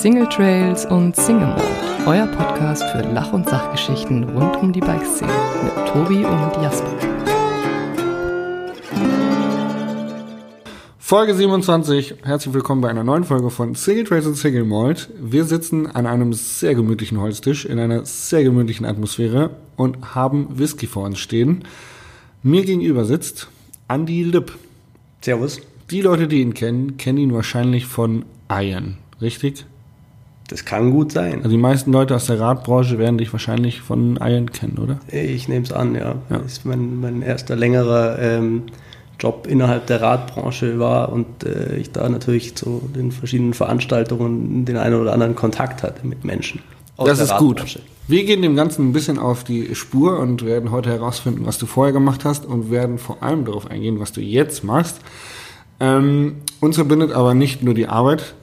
Single Trails und Single Mode, euer Podcast für Lach- und Sachgeschichten rund um die Bikeszene mit Tobi und Jasper. Folge 27. Herzlich willkommen bei einer neuen Folge von Single Trails und Single Malt. Wir sitzen an einem sehr gemütlichen Holztisch in einer sehr gemütlichen Atmosphäre und haben Whisky vor uns stehen. Mir gegenüber sitzt Andy Lipp. Servus. Die Leute, die ihn kennen, kennen ihn wahrscheinlich von Iron, richtig? Das kann gut sein. Also die meisten Leute aus der Radbranche werden dich wahrscheinlich von Iron kennen, oder? Ich nehme es an, ja. Ja. Das ist mein, mein erster längerer ähm, Job innerhalb der Radbranche war und äh, ich da natürlich zu den verschiedenen Veranstaltungen den einen oder anderen Kontakt hatte mit Menschen. das ist gut. Wir gehen dem Ganzen ein bisschen auf die Spur und werden heute herausfinden, was du vorher gemacht hast und werden vor allem darauf eingehen, was du jetzt machst. Ähm, uns verbindet aber nicht nur die Arbeit,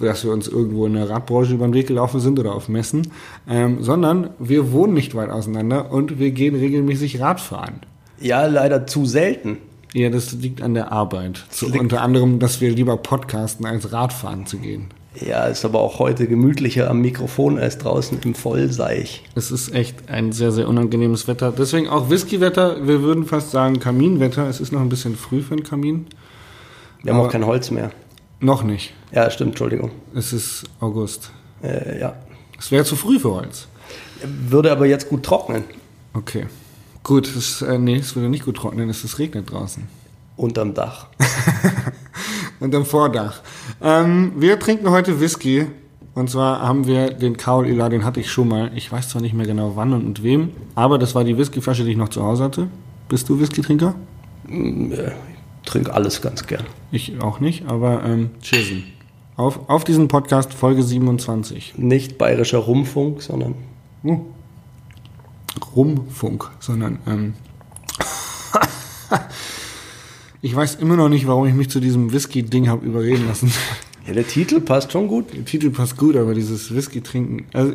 dass wir uns irgendwo in der Radbranche über den Weg gelaufen sind oder auf Messen, ähm, sondern wir wohnen nicht weit auseinander und wir gehen regelmäßig Radfahren. Ja, leider zu selten. Ja, das liegt an der Arbeit. So, unter anderem, dass wir lieber podcasten, als Radfahren zu gehen. Ja, ist aber auch heute gemütlicher am Mikrofon als draußen im Vollseich. Es ist echt ein sehr, sehr unangenehmes Wetter. Deswegen auch Whiskywetter. Wir würden fast sagen Kaminwetter. Es ist noch ein bisschen früh für einen Kamin. Wir haben Aber- auch kein Holz mehr. Noch nicht. Ja, stimmt, Entschuldigung. Es ist August. Äh, ja. Es wäre zu früh für Holz. Würde aber jetzt gut trocknen. Okay. Gut, es, äh, nee, es würde nicht gut trocknen, es ist regnet draußen. Unterm Dach. Und am Vordach. Ähm, wir trinken heute Whisky. Und zwar haben wir den Kaul Ila, den hatte ich schon mal. Ich weiß zwar nicht mehr genau wann und mit wem, aber das war die Whiskyflasche, die ich noch zu Hause hatte. Bist du Whiskytrinker? Ich trinke alles ganz gern. Ich auch nicht, aber ähm, cheersen. Auf, auf diesen Podcast Folge 27. Nicht bayerischer Rumfunk, sondern Uh. Rumfunk, sondern ähm, ich weiß immer noch nicht, warum ich mich zu diesem Whisky-Ding habe überreden lassen. Ja, der Titel passt schon gut. Der Titel passt gut, aber dieses Whisky-Trinken, also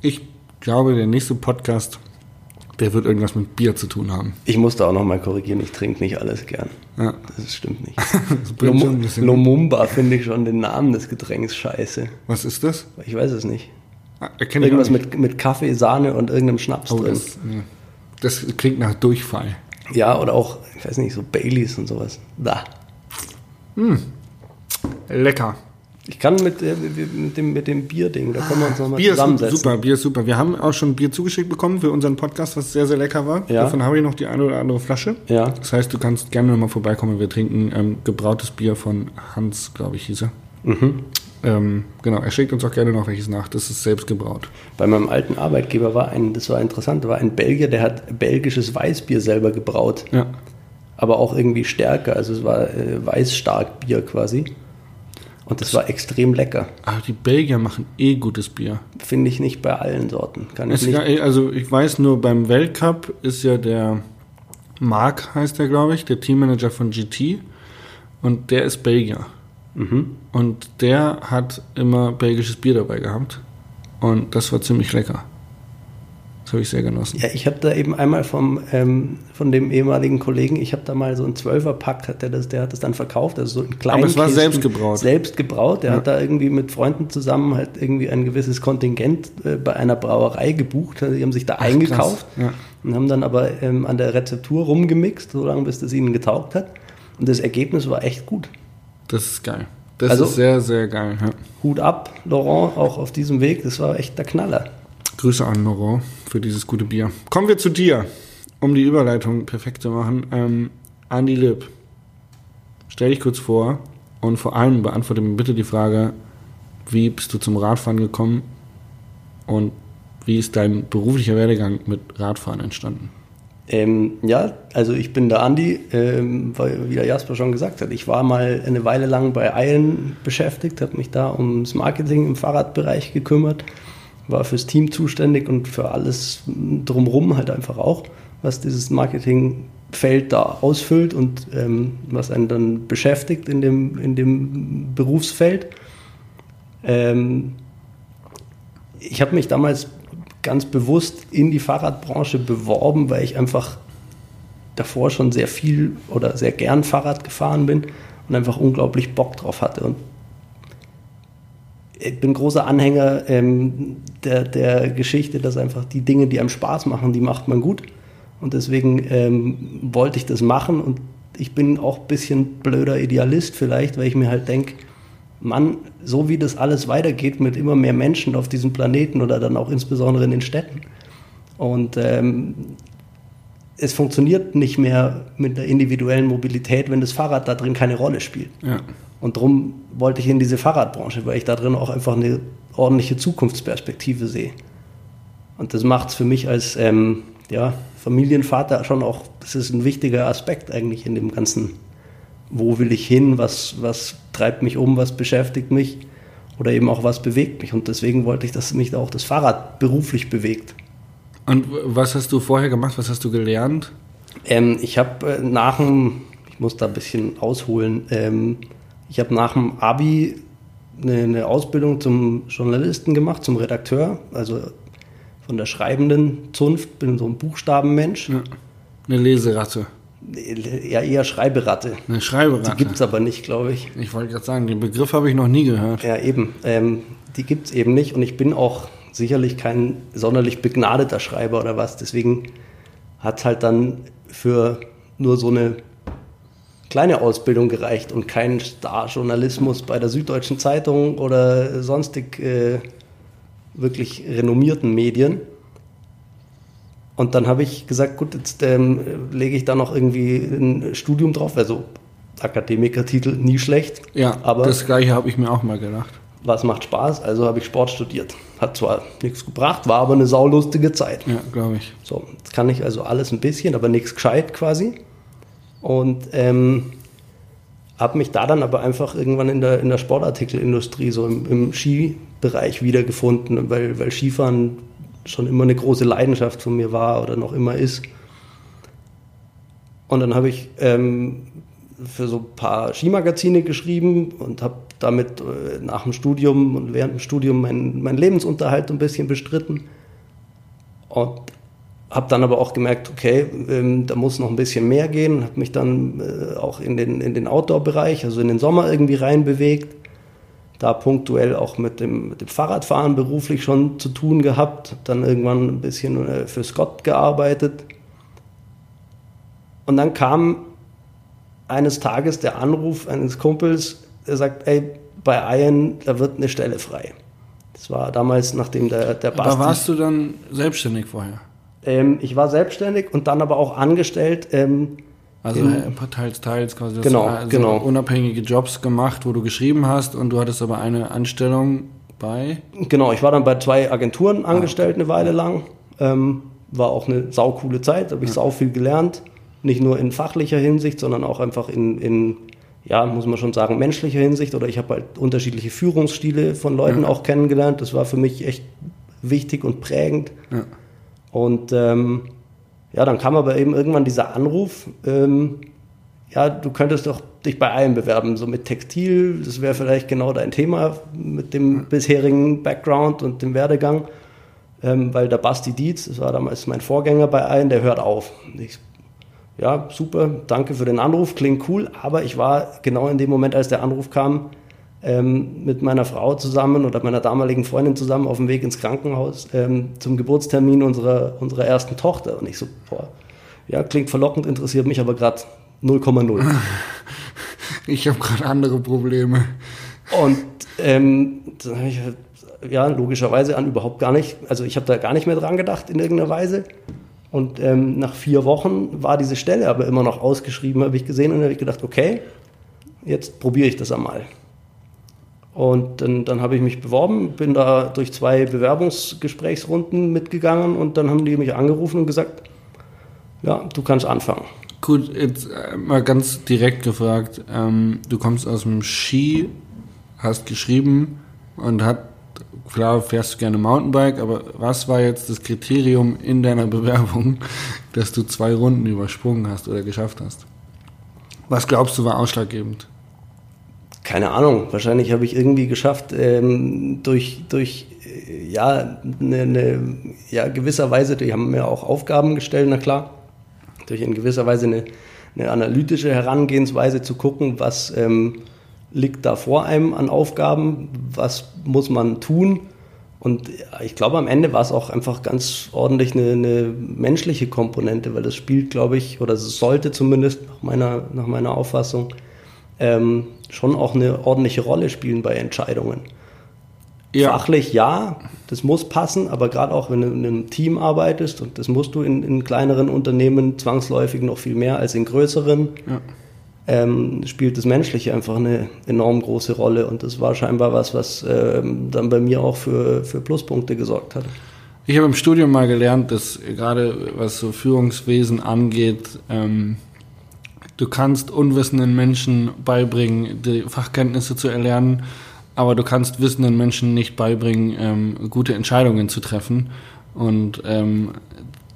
ich glaube, der nächste Podcast, der wird irgendwas mit Bier zu tun haben. Ich musste auch nochmal korrigieren, ich trinke nicht alles gern. Ja, Das stimmt nicht. das. Lumumba finde ich schon den Namen des Getränks scheiße. Was ist das? Ich weiß es nicht. Ah, Irgendwas nicht. mit, mit Kaffee, Sahne und irgendeinem Schnaps Oh, drin. das, das klingt nach Durchfall. Ja, oder auch, ich weiß nicht, so Baileys und sowas. Da. Lecker. Ich kann mit, äh, mit, dem, mit dem Bierding, da können wir uns nochmal Bier ist zusammensetzen. super, Bier ist super. Wir haben auch schon Bier zugeschickt bekommen für unseren Podcast, was sehr, sehr lecker war. Ja. Davon habe ich noch die eine oder andere Flasche. Ja. Das heißt, du kannst gerne noch mal vorbeikommen. Wir trinken ähm, gebrautes Bier von Hans, glaube ich, hieß er. Mhm. Ähm, genau, er schickt uns auch gerne noch welches nach. Das ist selbst gebraut. Bei meinem alten Arbeitgeber war ein, das war interessant, da war ein Belgier, der hat belgisches Weißbier selber gebraut. Ja. aber auch irgendwie stärker. Also es war äh, Weißstarkbier quasi. Und das war extrem lecker. Aber die Belgier machen eh gutes Bier. Finde ich nicht bei allen Sorten. Kann ich nicht. ja, also ich weiß nur, beim Weltcup ist ja der Marc, heißt der, glaube ich, der Teammanager von GT. Und der ist Belgier. Mhm. Und der hat immer belgisches Bier dabei gehabt. Und das war ziemlich lecker. Das habe ich sehr genossen. Ja, ich habe da eben einmal vom, ähm, von dem ehemaligen Kollegen, ich habe da mal so einen Zwölferpack, hat der, das, der hat das dann verkauft, also so einen kleinen Aber es war Kisten, selbst gebraut. Selbst gebraut. Der Ja. hat da irgendwie mit Freunden zusammen halt irgendwie ein gewisses Kontingent äh, bei einer Brauerei gebucht. Also die haben sich da eingekauft krass. Ja. und haben dann aber ähm, an der Rezeptur rumgemixt, solange bis das ihnen getaugt hat. Und das Ergebnis war echt gut. Das ist geil. Das Also- ist sehr, sehr geil. Ja. Hut ab, Laurent, auch auf diesem Weg. Das war echt der Knaller. Grüße an Laurent für dieses gute Bier. Kommen wir zu dir, um die Überleitung perfekt zu machen. Ähm, Andi Lipp, stell dich kurz vor und vor allem beantworte mir bitte die Frage, wie bist du zum Radfahren gekommen und wie ist dein beruflicher Werdegang mit Radfahren entstanden? Ähm, ja, also ich bin der Andi, ähm, weil, wie der Jasper schon gesagt hat. Ich war mal eine Weile lang bei Iron beschäftigt, habe mich da ums Marketing im Fahrradbereich gekümmert, war fürs Team zuständig und für alles drumherum halt einfach auch, was dieses Marketingfeld da ausfüllt und ähm, was einen dann beschäftigt in dem, in dem Berufsfeld. Ähm, ich habe mich damals ganz bewusst in die Fahrradbranche beworben, weil ich einfach davor schon sehr viel oder sehr gern Fahrrad gefahren bin und einfach unglaublich Bock drauf hatte. Und ich bin großer Anhänger ähm, der, der Geschichte, dass einfach die Dinge, die einem Spaß machen, die macht man gut. Und deswegen ähm, wollte ich das machen und ich bin auch ein bisschen blöder Idealist vielleicht, weil ich mir halt denke, Mann, so wie das alles weitergeht mit immer mehr Menschen auf diesem Planeten oder dann auch insbesondere in den Städten. Und ähm, es funktioniert nicht mehr mit der individuellen Mobilität, wenn das Fahrrad da drin keine Rolle spielt. Ja. Und darum wollte ich in diese Fahrradbranche, weil ich da drin auch einfach eine ordentliche Zukunftsperspektive sehe. Und das macht es für mich als ähm, ja, Familienvater schon auch, das ist ein wichtiger Aspekt eigentlich in dem ganzen, wo will ich hin, was, was treibt mich um, was beschäftigt mich oder eben auch was bewegt mich. Und deswegen wollte ich, dass mich da auch das Fahrrad beruflich bewegt. Und was hast du vorher gemacht? Was hast du gelernt? Ähm, ich habe äh, nach dem, ich muss da ein bisschen ausholen, ähm, ich habe nach dem Abi eine, eine, Ausbildung zum Journalisten gemacht, zum Redakteur, also von der schreibenden Zunft, bin so ein Buchstabenmensch. Ja, eine Leseratte. Ja, eher Schreiberatte. Eine Schreiberatte. Die gibt es aber nicht, glaube ich. Ich wollte gerade sagen, den Begriff habe ich noch nie gehört. Ja, eben. Ähm, die gibt es eben nicht und ich bin auch sicherlich kein sonderlich begnadeter Schreiber oder was. Deswegen hat es halt dann für nur so eine kleine Ausbildung gereicht und kein Starjournalismus bei der Süddeutschen Zeitung oder sonstig äh, wirklich renommierten Medien. Und dann habe ich gesagt, gut, jetzt ähm, lege ich da noch irgendwie ein Studium drauf. Also Akademikertitel nie schlecht. Ja, aber das gleiche habe ich mir auch mal gedacht. Was macht Spaß? Also habe ich Sport studiert. Hat zwar nichts gebracht, war aber eine saulustige Zeit. Ja, glaube ich. So, jetzt kann ich also alles ein bisschen, aber nichts gescheit quasi. Und ähm, habe mich da dann aber einfach irgendwann in der, in der Sportartikelindustrie, so im, im Skibereich wiedergefunden, weil, weil Skifahren schon immer eine große Leidenschaft von mir war oder noch immer ist. Und dann habe ich ähm, für so ein paar Skimagazine geschrieben und habe damit äh, nach dem Studium und während dem Studium meinen mein Lebensunterhalt ein bisschen bestritten. Und habe dann aber auch gemerkt, okay, ähm, da muss noch ein bisschen mehr gehen. Habe mich dann äh, auch in den, in den Outdoor-Bereich, also in den Sommer irgendwie reinbewegt. Da punktuell auch mit dem, mit dem Fahrradfahren beruflich schon zu tun gehabt. Hab dann irgendwann ein bisschen äh, für Scott gearbeitet. Und dann kam eines Tages der Anruf eines Kumpels, der sagt, ey, bei Iron, da wird eine Stelle frei. Das war damals, nachdem der, der Basti... Aber warst du dann selbstständig vorher? Ähm, ich war selbstständig und dann aber auch angestellt. Ähm, also in, teils, teils quasi. Genau, also genau. Unabhängige Jobs gemacht, wo du geschrieben hast und du hattest aber eine Anstellung bei? Genau, ich war dann bei zwei Agenturen ah, angestellt ah, okay. eine Weile lang. Ähm, war auch eine saukoole Zeit, habe ich ja. sau viel gelernt. Nicht nur in fachlicher Hinsicht, sondern auch einfach in, in ja, muss man schon sagen, menschlicher Hinsicht. Oder ich habe halt unterschiedliche Führungsstile von Leuten ja. auch kennengelernt. Das war für mich echt wichtig und prägend. Ja. Und ähm, ja, dann kam aber eben irgendwann dieser Anruf, ähm, ja, du könntest doch dich bei allem bewerben, so mit Textil, das wäre vielleicht genau dein Thema mit dem bisherigen Background und dem Werdegang, ähm, weil der Basti Dietz, das war damals mein Vorgänger bei allen, der hört auf. Ich, ja, super, danke für den Anruf, klingt cool, aber ich war genau in dem Moment, als der Anruf kam, ähm, mit meiner Frau zusammen oder meiner damaligen Freundin zusammen auf dem Weg ins Krankenhaus ähm, zum Geburtstermin unserer, unserer ersten Tochter. Und ich so, boah, ja, klingt verlockend, interessiert mich aber gerade 0,0. Ich habe gerade andere Probleme. Und ähm, dann habe ich halt, ja, logischerweise an überhaupt gar nicht, also ich habe da gar nicht mehr dran gedacht in irgendeiner Weise. Und ähm, nach vier Wochen war diese Stelle aber immer noch ausgeschrieben, habe ich gesehen und habe ich gedacht, okay, jetzt probiere ich das einmal. Und dann, dann habe ich mich beworben, bin da durch zwei Bewerbungsgesprächsrunden mitgegangen und dann haben die mich angerufen und gesagt, ja, du kannst anfangen. Gut, jetzt äh, mal ganz direkt gefragt, ähm, du kommst aus dem Ski, hast geschrieben und hat, klar fährst du gerne Mountainbike, aber was war jetzt das Kriterium in deiner Bewerbung, dass du zwei Runden übersprungen hast oder geschafft hast? Was glaubst du war ausschlaggebend? Keine Ahnung, wahrscheinlich habe ich irgendwie geschafft, ähm, durch, durch äh, ja, eine, eine, ja, gewisser Weise, die haben mir auch Aufgaben gestellt, na klar, durch in gewisser Weise eine, eine analytische Herangehensweise zu gucken, was ähm, liegt da vor einem an Aufgaben, was muss man tun. Und ich glaube, am Ende war es auch einfach ganz ordentlich eine, eine menschliche Komponente, weil das spielt, glaube ich, oder sollte zumindest nach meiner, nach meiner Auffassung ähm, schon auch eine ordentliche Rolle spielen bei Entscheidungen. Ja. Fachlich ja, das muss passen, aber gerade auch wenn du in einem Team arbeitest, und das musst du in, in kleineren Unternehmen zwangsläufig noch viel mehr als in größeren, ja. ähm, spielt das Menschliche einfach eine enorm große Rolle. Und das war scheinbar was, was ähm, dann bei mir auch für, für Pluspunkte gesorgt hat. Ich habe im Studium mal gelernt, dass gerade was so Führungswesen angeht, ähm, du kannst unwissenden Menschen beibringen, die Fachkenntnisse zu erlernen aber du kannst wissenden Menschen nicht beibringen, ähm, gute Entscheidungen zu treffen. Und ähm,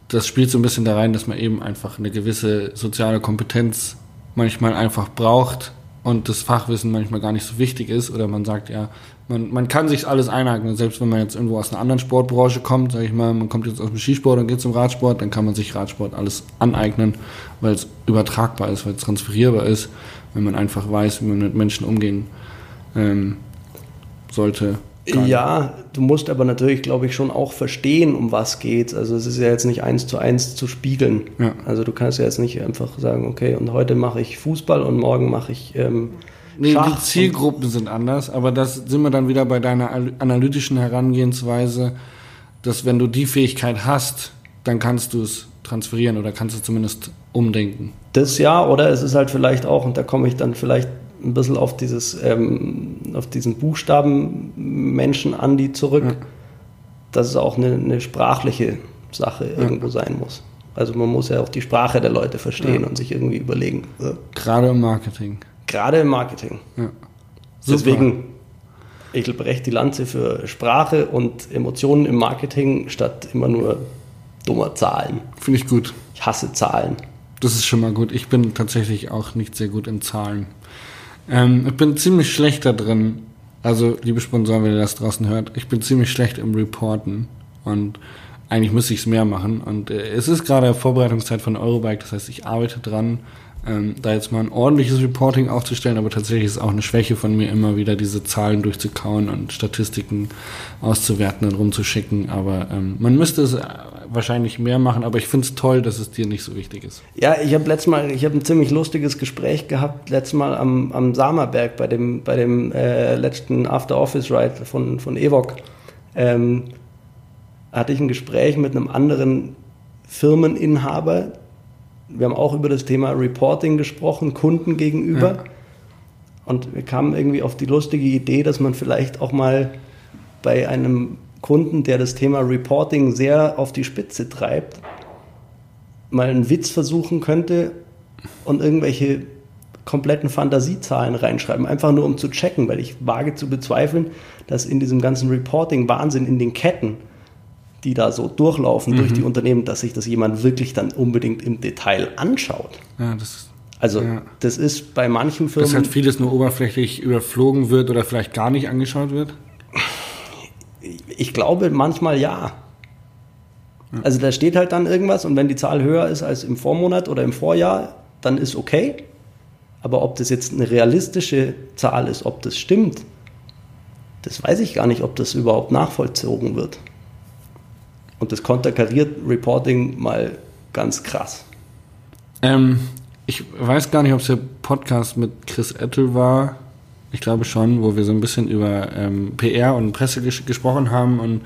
das spielt so ein bisschen da rein, dass man eben einfach eine gewisse soziale Kompetenz manchmal einfach braucht und das Fachwissen manchmal gar nicht so wichtig ist. Oder man sagt, ja, man, man kann sich alles eineignen. Selbst wenn man jetzt irgendwo aus einer anderen Sportbranche kommt, sage ich mal, man kommt jetzt aus dem Skisport und geht zum Radsport, dann kann man sich Radsport alles aneignen, weil es übertragbar ist, weil es transferierbar ist, wenn man einfach weiß, wie man mit Menschen umgehen ähm, sollte. Ja, du musst aber natürlich, glaube ich, schon auch verstehen, um was geht. Also es ist ja jetzt nicht eins zu eins zu spiegeln. Ja. Also du kannst ja jetzt nicht einfach sagen, okay, und heute mache ich Fußball und morgen mache ich ähm, Nee, Schach die Zielgruppen sind anders, aber das sind wir dann wieder bei deiner analytischen Herangehensweise, dass wenn du die Fähigkeit hast, dann kannst du es transferieren oder kannst du zumindest umdenken. Das ja, oder es ist halt vielleicht auch, und da komme ich dann vielleicht ein bisschen auf dieses, ähm, auf diesen Buchstaben Menschen an die zurück, ja. dass es auch eine, eine sprachliche Sache ja. irgendwo sein muss. Also man muss ja auch die Sprache der Leute verstehen ja. und sich irgendwie überlegen. Gerade im Marketing. Gerade im Marketing. Deswegen, ich breche die Lanze für Sprache und Emotionen im Marketing statt immer nur dummer Zahlen. Finde ich gut. Ich hasse Zahlen. Das ist schon mal gut. Ich bin tatsächlich auch nicht sehr gut in Zahlen. Ähm, ich bin ziemlich schlecht da drin. Also, liebe Sponsoren, wenn ihr das draußen hört, ich bin ziemlich schlecht im Reporten. Und eigentlich müsste ich es mehr machen. Und äh, es ist gerade Vorbereitungszeit von Eurobike, das heißt, ich arbeite dran ähm, da jetzt mal ein ordentliches Reporting aufzustellen, aber tatsächlich ist auch eine Schwäche von mir, immer wieder diese Zahlen durchzukauen und Statistiken auszuwerten und rumzuschicken. Aber ähm, man müsste es äh, wahrscheinlich mehr machen, aber ich finde es toll, dass es dir nicht so wichtig ist. Ja, ich habe letztes Mal, ich habe ein ziemlich lustiges Gespräch gehabt, letztes Mal am, am Samerberg bei dem, bei dem äh, letzten After-Office-Ride von, von Evok. Ähm, hatte ich ein Gespräch mit einem anderen Firmeninhaber, wir haben auch über das Thema Reporting gesprochen, Kunden gegenüber. Ja. Und wir kamen irgendwie auf die lustige Idee, dass man vielleicht auch mal bei einem Kunden, der das Thema Reporting sehr auf die Spitze treibt, mal einen Witz versuchen könnte und irgendwelche kompletten Fantasiezahlen reinschreiben, einfach nur um zu checken, weil ich wage zu bezweifeln, dass in diesem ganzen Reporting-Wahnsinn in den Ketten die da so durchlaufen mhm. durch die Unternehmen, dass sich das jemand wirklich dann unbedingt im Detail anschaut. Ja, das, also ja. das ist bei manchen Firmen. Dass halt vieles nur oberflächlich überflogen wird oder vielleicht gar nicht angeschaut wird? Ich glaube manchmal ja. ja. Also da steht halt dann irgendwas und wenn die Zahl höher ist als im Vormonat oder im Vorjahr, dann ist okay. Aber ob das jetzt eine realistische Zahl ist, ob das stimmt, das weiß ich gar nicht, ob das überhaupt nachvollzogen wird. Und das konterkariert Reporting mal ganz krass. Ähm, ich weiß gar nicht, ob es der Podcast mit Chris Ettel war. Ich glaube schon, wo wir so ein bisschen über ähm, PR und Presse ges gesprochen haben. Und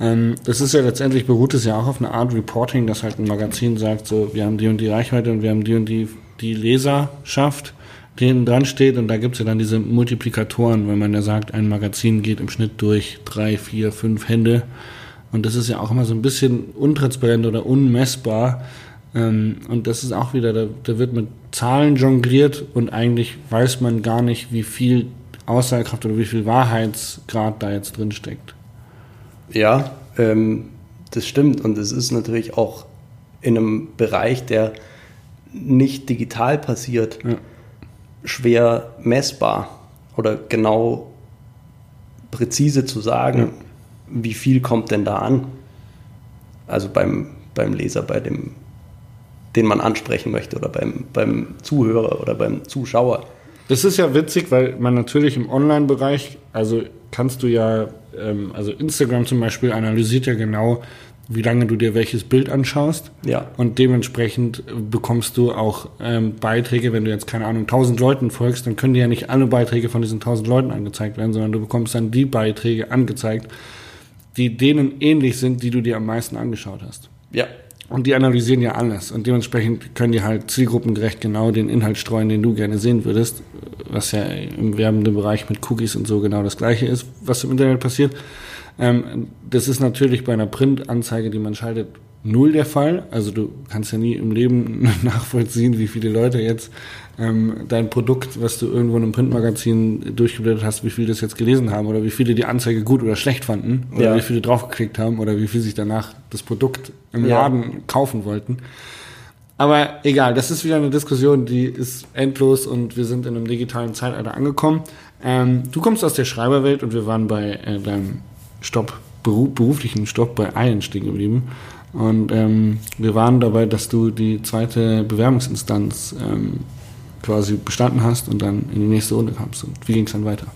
ähm, das ist ja letztendlich beruht es ja auch auf einer Art Reporting, dass halt ein Magazin sagt, so, wir haben die und die Reichweite und wir haben die und die, die Leserschaft, die hinten dran steht. Und da gibt es ja dann diese Multiplikatoren, wenn man ja sagt, ein Magazin geht im Schnitt durch drei, vier, fünf Hände. Und das ist ja auch immer so ein bisschen untransparent oder unmessbar. Ähm, und das ist auch wieder, da, da wird mit Zahlen jongliert und eigentlich weiß man gar nicht, wie viel Aussagekraft oder wie viel Wahrheitsgrad da jetzt drin steckt. Ja, ähm, das stimmt. Und es ist natürlich auch in einem Bereich, der nicht digital passiert, ja. schwer messbar oder genau präzise zu sagen. Ja wie viel kommt denn da an? Also beim, beim Leser, bei dem, den man ansprechen möchte oder beim, beim Zuhörer oder beim Zuschauer. Das ist ja witzig, weil man natürlich im Online-Bereich, also kannst du ja, ähm, also Instagram zum Beispiel analysiert ja genau, wie lange du dir welches Bild anschaust. Ja. Und dementsprechend bekommst du auch ähm, Beiträge, wenn du jetzt, keine Ahnung, 1000 Leuten folgst, dann können dir ja nicht alle Beiträge von diesen 1000 Leuten angezeigt werden, sondern du bekommst dann die Beiträge angezeigt, die denen ähnlich sind, die du dir am meisten angeschaut hast. Ja. Und die analysieren ja alles. Und dementsprechend können die halt zielgruppengerecht genau den Inhalt streuen, den du gerne sehen würdest. Was ja im werbenden Bereich mit Cookies und so genau das gleiche ist, was im Internet passiert. Ähm, das ist natürlich bei einer Printanzeige, die man schaltet, null der Fall. Also du kannst ja nie im Leben nachvollziehen, wie viele Leute jetzt ähm, dein Produkt, was du irgendwo in einem Printmagazin durchgeblättert hast, wie viele das jetzt gelesen haben oder wie viele die Anzeige gut oder schlecht fanden oder Ja. wie viele draufgeklickt haben oder wie viele sich danach das Produkt im Ja. Laden kaufen wollten. Aber egal, das ist wieder eine Diskussion, die ist endlos und wir sind in einem digitalen Zeitalter angekommen. Ähm, du kommst aus der Schreiberwelt und wir waren bei äh, deinem Stopp, beru beruflichen Stopp bei Allen stehen geblieben. Und ähm, wir waren dabei, dass du die zweite Bewerbungsinstanz ähm, quasi bestanden hast und dann in die nächste Runde kamst. Und wie ging es dann weiter?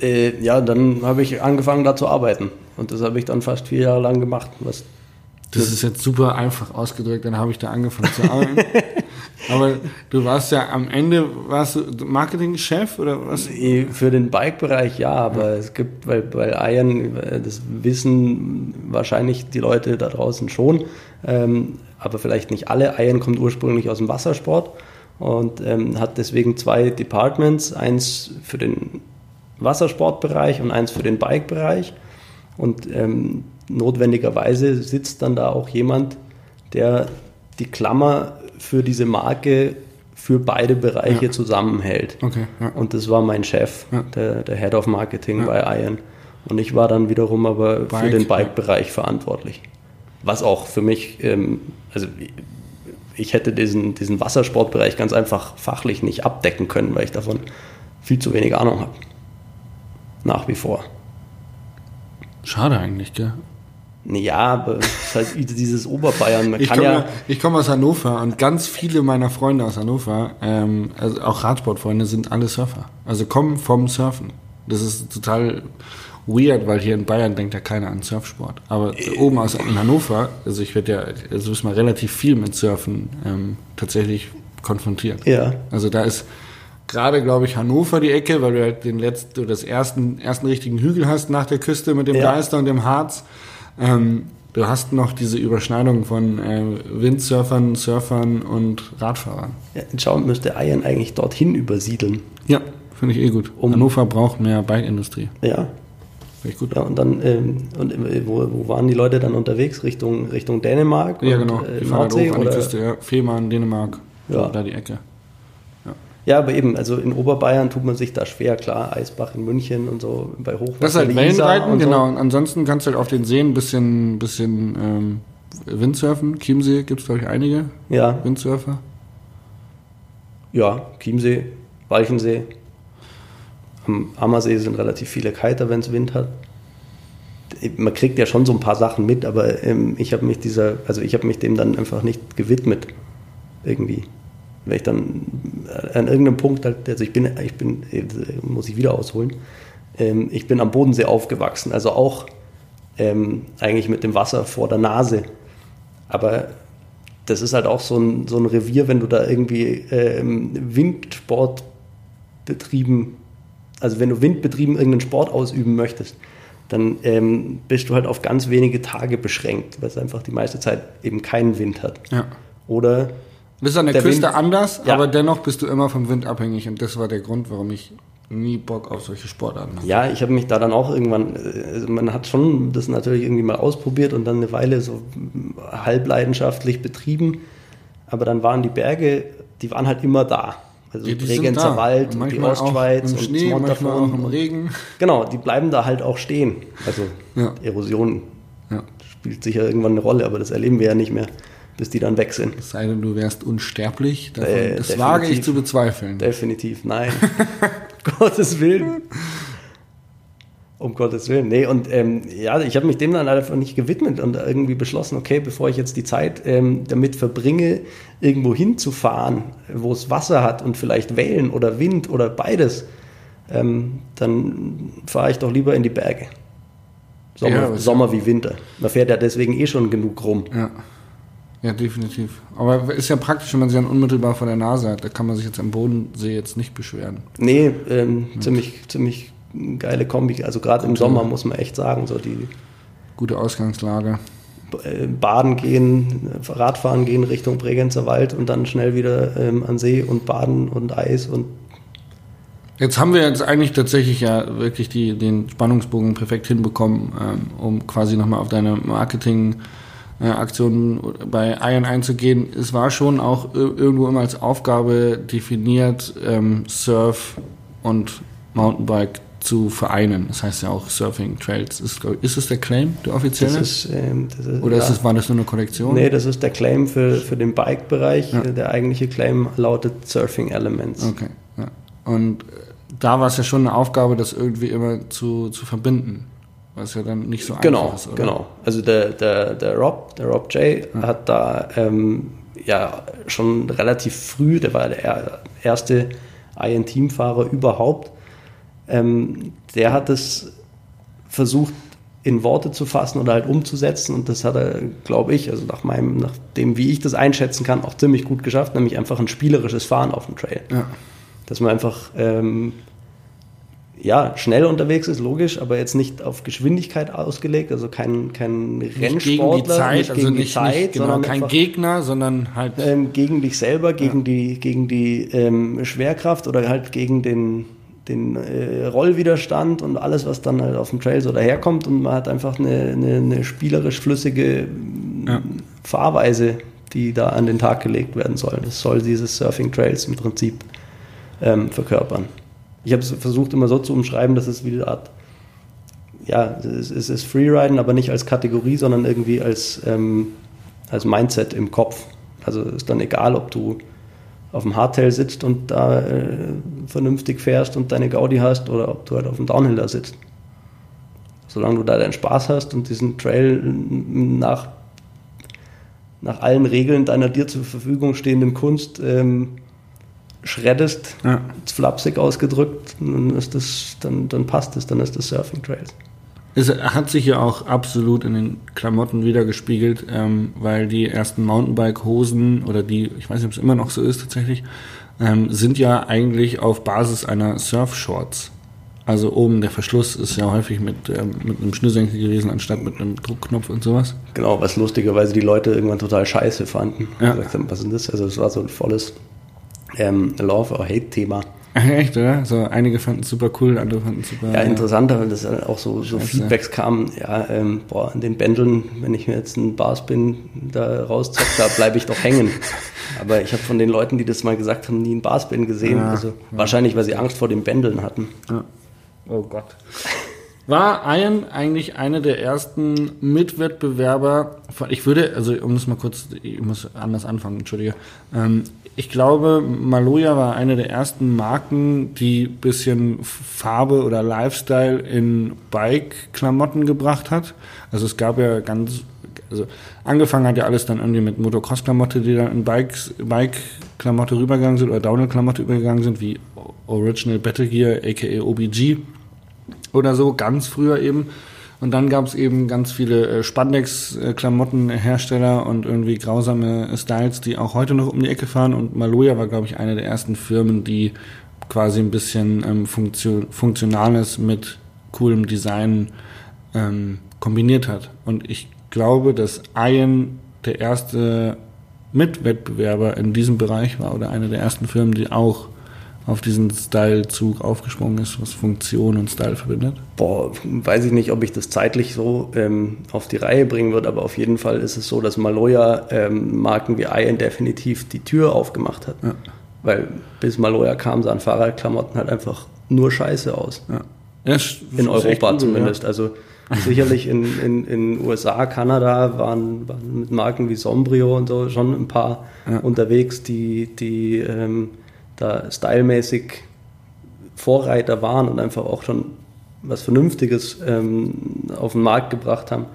Äh, ja, dann habe ich angefangen, da zu arbeiten. Und das habe ich dann fast vier Jahre lang gemacht. Was, Das ist jetzt super einfach ausgedrückt, dann habe ich da angefangen zu arbeiten. Aber du warst ja am Ende, warst du Marketingchef oder was? Für den Bike-Bereich ja, aber es gibt, weil Eiern, äh, das wissen wahrscheinlich die Leute da draußen schon, ähm, aber vielleicht nicht alle. Eiern kommt ursprünglich aus dem Wassersport und ähm, hat deswegen zwei Departments, eins für den Wassersportbereich und eins für den Bike-Bereich. Und ähm, notwendigerweise sitzt dann da auch jemand, der die Klammer für diese Marke für beide Bereiche Ja. zusammenhält. Okay, ja. Und das war mein Chef, Ja. der, der Head of Marketing bei Iron. Und ich war dann wiederum aber für Bike, den Bike-Bereich verantwortlich. Was auch für mich, ähm, also ich hätte diesen, diesen Wassersportbereich ganz einfach fachlich nicht abdecken können, weil ich davon viel zu wenig Ahnung habe. Nach wie vor. Schade eigentlich, gell? Ja, aber es ist halt dieses Oberbayern. Man Ich kann komme ja. ich komme aus Hannover und ganz viele meiner Freunde aus Hannover, ähm, also auch Radsportfreunde, sind alle Surfer. Also kommen vom Surfen. Das ist total weird, weil hier in Bayern denkt ja keiner an Surfsport. Aber oben aus in Hannover, also ich werde ja, also ist mal relativ viel mit Surfen ähm, tatsächlich konfrontiert. Ja. Also da ist gerade, glaube ich, Hannover die Ecke, weil du halt den letzten, oder das ersten, ersten richtigen Hügel hast nach der Küste mit dem Ja. Deister und dem Harz. Ähm, du hast noch diese Überschneidung von äh, Windsurfern, Surfern und Radfahrern. ja schauen müsste Iron eigentlich dorthin übersiedeln. Ja, finde ich eh gut. Um- Hannover braucht mehr Bike-Industrie. Ja, Finde ich gut. Ja, und dann, ähm, und äh, wo, wo waren die Leute dann unterwegs? Richtung, Richtung Dänemark? Ja, und, genau. Äh, Die fahren halt hoch an die? Küste, ja. Fehmarn, Dänemark, Ja. da die Ecke. Ja, aber eben, also in Oberbayern tut man sich da schwer, klar, Eisbach in München und so, bei Hochwasser. Das ist halt Wellenreiten, und so. genau. Und ansonsten kannst du halt auf den Seen ein bisschen, bisschen ähm, Windsurfen. Chiemsee gibt es, glaube ich, einige Ja, Windsurfer. ja, Chiemsee, Walchensee. Am Ammersee sind relativ viele Kiter, wenn es Wind hat. Man kriegt ja schon so ein paar Sachen mit, aber ähm, ich habe mich dieser, also ich habe mich dem dann einfach nicht gewidmet. Irgendwie. Weil ich dann äh, an irgendeinem Punkt halt, also ich bin, ich bin, äh, muss ich wieder ausholen, ähm, ich bin am Bodensee aufgewachsen, also auch ähm, eigentlich mit dem Wasser vor der Nase. Aber das ist halt auch so ein, so ein Revier, wenn du da irgendwie ähm, Windsport betrieben, also wenn du windbetrieben irgendeinen Sport ausüben möchtest, dann ähm, bist du halt auf ganz wenige Tage beschränkt, weil es einfach die meiste Zeit eben keinen Wind hat. Ja. Oder Das ist an der, Der Küste Wind- anders, Ja. aber dennoch bist du immer vom Wind abhängig und das war der Grund, warum ich nie Bock auf solche Sportarten hatte. Ja, ich habe mich da dann auch irgendwann, also man hat schon das natürlich irgendwie mal ausprobiert und dann eine Weile so halbleidenschaftlich betrieben, aber dann waren die Berge, die waren halt immer da. Also Die- die sind Bregenzer da. Wald, Und die manchmal Ostschweiz und Schnee, manchmal auch im. Regen. Genau, die bleiben da halt auch stehen. Also Ja. Erosion Ja. spielt sicher irgendwann eine Rolle, aber das erleben wir ja nicht mehr, bis die dann weg sind. Es sei denn, du wärst unsterblich. Davon, Äh, das wage ich zu bezweifeln. Definitiv, nein. Gottes Willen. Um Gottes Willen. Nee, und ähm, ja, ich habe mich dem dann einfach nicht gewidmet und irgendwie beschlossen, okay, bevor ich jetzt die Zeit ähm, damit verbringe, irgendwo hinzufahren, wo es Wasser hat und vielleicht Wellen oder Wind oder beides, ähm, dann fahre ich doch lieber in die Berge. Sommer, Ja, Sommer wie Winter. Man fährt ja deswegen eh schon genug rum. Ja. Ja, definitiv. Aber ist ja praktisch, wenn man sie dann unmittelbar vor der Nase hat. Da kann man sich jetzt am Bodensee jetzt nicht beschweren. Nee, ähm, ziemlich, ziemlich geile Kombi. Also gerade im Sommer muss man echt sagen, so die Gute Ausgangslage. äh, Baden gehen, Radfahren gehen Richtung Bregenzer Wald und dann schnell wieder ähm, an See und Baden und Eis und Jetzt haben wir jetzt eigentlich tatsächlich ja wirklich die, den Spannungsbogen perfekt hinbekommen, ähm, um quasi nochmal auf deine Marketing-Aktionen bei Iron einzugehen. Es war schon auch ir- irgendwo immer als Aufgabe definiert, ähm, Surf und Mountainbike zu vereinen. Das heißt ja auch Surfing Trails. Ist, ist es der Claim, der das offizielle? ist, ähm, das ist Oder ja, ist es, war das nur eine Kollektion? Nee, das ist der Claim für, für den Bike-Bereich. Ja. Der eigentliche Claim lautet Surfing Elements. Okay, ja. Und äh, da war es ja schon eine Aufgabe, das irgendwie immer zu, zu verbinden. Was ja dann nicht so Genau, einfach ist, oder? genau. Also der, der, der Rob, der Rob J, hat da ähm, ja schon relativ früh, der war der er- erste Iron-Teamfahrer überhaupt, ähm, der hat es versucht in Worte zu fassen oder halt umzusetzen und das hat er, glaube ich, also nach meinem, nach dem, wie ich das einschätzen kann, auch ziemlich gut geschafft, nämlich einfach ein spielerisches Fahren auf dem Trail. Ja. Dass man einfach ähm, ja, schnell unterwegs ist, logisch, aber jetzt nicht auf Geschwindigkeit ausgelegt, also kein, kein Nicht Rennsportler, gegen die Zeit, nicht also gegen nicht, die Zeit, nicht genau, sondern kein Gegner, sondern halt ähm, gegen dich selber, gegen die, gegen die ähm, Schwerkraft oder halt gegen den, den äh, Rollwiderstand und alles, was dann halt auf dem Trail so daherkommt und man hat einfach eine, eine, eine spielerisch flüssige Ja. Fahrweise, die da an den Tag gelegt werden soll. Das soll dieses Surfing Trails im Prinzip ähm, verkörpern. Ich habe es versucht immer so zu umschreiben, dass es wie eine Art, ja, es, es ist Freeriden, aber nicht als Kategorie, sondern irgendwie als, ähm, als Mindset im Kopf. Also ist dann egal, ob du auf dem Hardtail sitzt und da äh, vernünftig fährst und deine Gaudi hast oder ob du halt auf dem Downhill da sitzt. Solange du da deinen Spaß hast und diesen Trail nach, nach allen Regeln deiner dir zur Verfügung stehenden Kunst ähm, schreddest, Ja. flapsig ausgedrückt, dann, ist das, dann, dann passt es, dann ist das Surfing Trails. Es hat sich ja auch absolut in den Klamotten wiedergespiegelt, ähm, weil die ersten Mountainbike-Hosen oder die, ich weiß nicht, ob es immer noch so ist tatsächlich, ähm, sind ja eigentlich auf Basis einer Surf-Shorts. Also oben der Verschluss ist ja häufig mit, ähm, mit einem Schnürsenkel gewesen, anstatt mit einem Druckknopf und sowas. Genau, was lustigerweise die Leute irgendwann total scheiße fanden. Ja. Gesagt haben, was ist denn das? Also es war so ein volles ähm, Love- or Hate-Thema. Echt, oder? So, einige fanden es super cool, andere fanden es super. Ja, interessanter, weil das auch so, so. Feedbacks kamen, ja, ähm, boah, an den Bändeln, wenn ich mir jetzt einen Barspin da rauszock, da bleibe ich doch hängen. Aber ich habe von den Leuten, die das mal gesagt haben, nie einen Barspin gesehen. Ja, also wahrscheinlich, weil sie Angst vor den Bändeln hatten. Ja. Oh Gott. War Iron eigentlich eine der ersten Mitwettbewerber von, ich würde, also um das mal kurz, ich muss anders anfangen, entschuldige. Ähm, ich glaube, Maloja war eine der ersten Marken, die bisschen Farbe oder Lifestyle in Bike-Klamotten gebracht hat. Also es gab ja ganz, also angefangen hat ja alles dann irgendwie mit Motocross-Klamotte, die dann in Bike-Klamotte rübergegangen sind oder Downhill-Klamotte übergegangen sind, wie Original Battle Gear, aka OBG oder so, ganz früher eben. Und dann gab es eben ganz viele äh, Spandex-Klamottenhersteller und irgendwie grausame Styles, die auch heute noch um die Ecke fahren. Und Maloja war, glaube ich, eine der ersten Firmen, die quasi ein bisschen ähm, Funktion Funktionales mit coolem Design ähm, kombiniert hat. Und ich glaube, dass Iron der erste Mitwettbewerber in diesem Bereich war oder eine der ersten Firmen, die auch auf diesen Style-Zug aufgesprungen ist, was Funktion und Style verbindet? Boah, weiß ich nicht, ob ich das zeitlich so ähm, auf die Reihe bringen würde, aber auf jeden Fall ist es so, dass Maloja ähm, Marken wie Iron definitiv die Tür aufgemacht hat. Ja. Weil bis Maloja kam, sahen Fahrradklamotten halt einfach nur scheiße aus. Ja. Ja, In Europa zumindest. Also sicherlich in, in, in USA, Kanada waren, waren mit Marken wie Sombrio und so schon ein paar unterwegs, die, die ähm, da stylmäßig Vorreiter waren und einfach auch schon was Vernünftiges ähm, auf den Markt gebracht haben.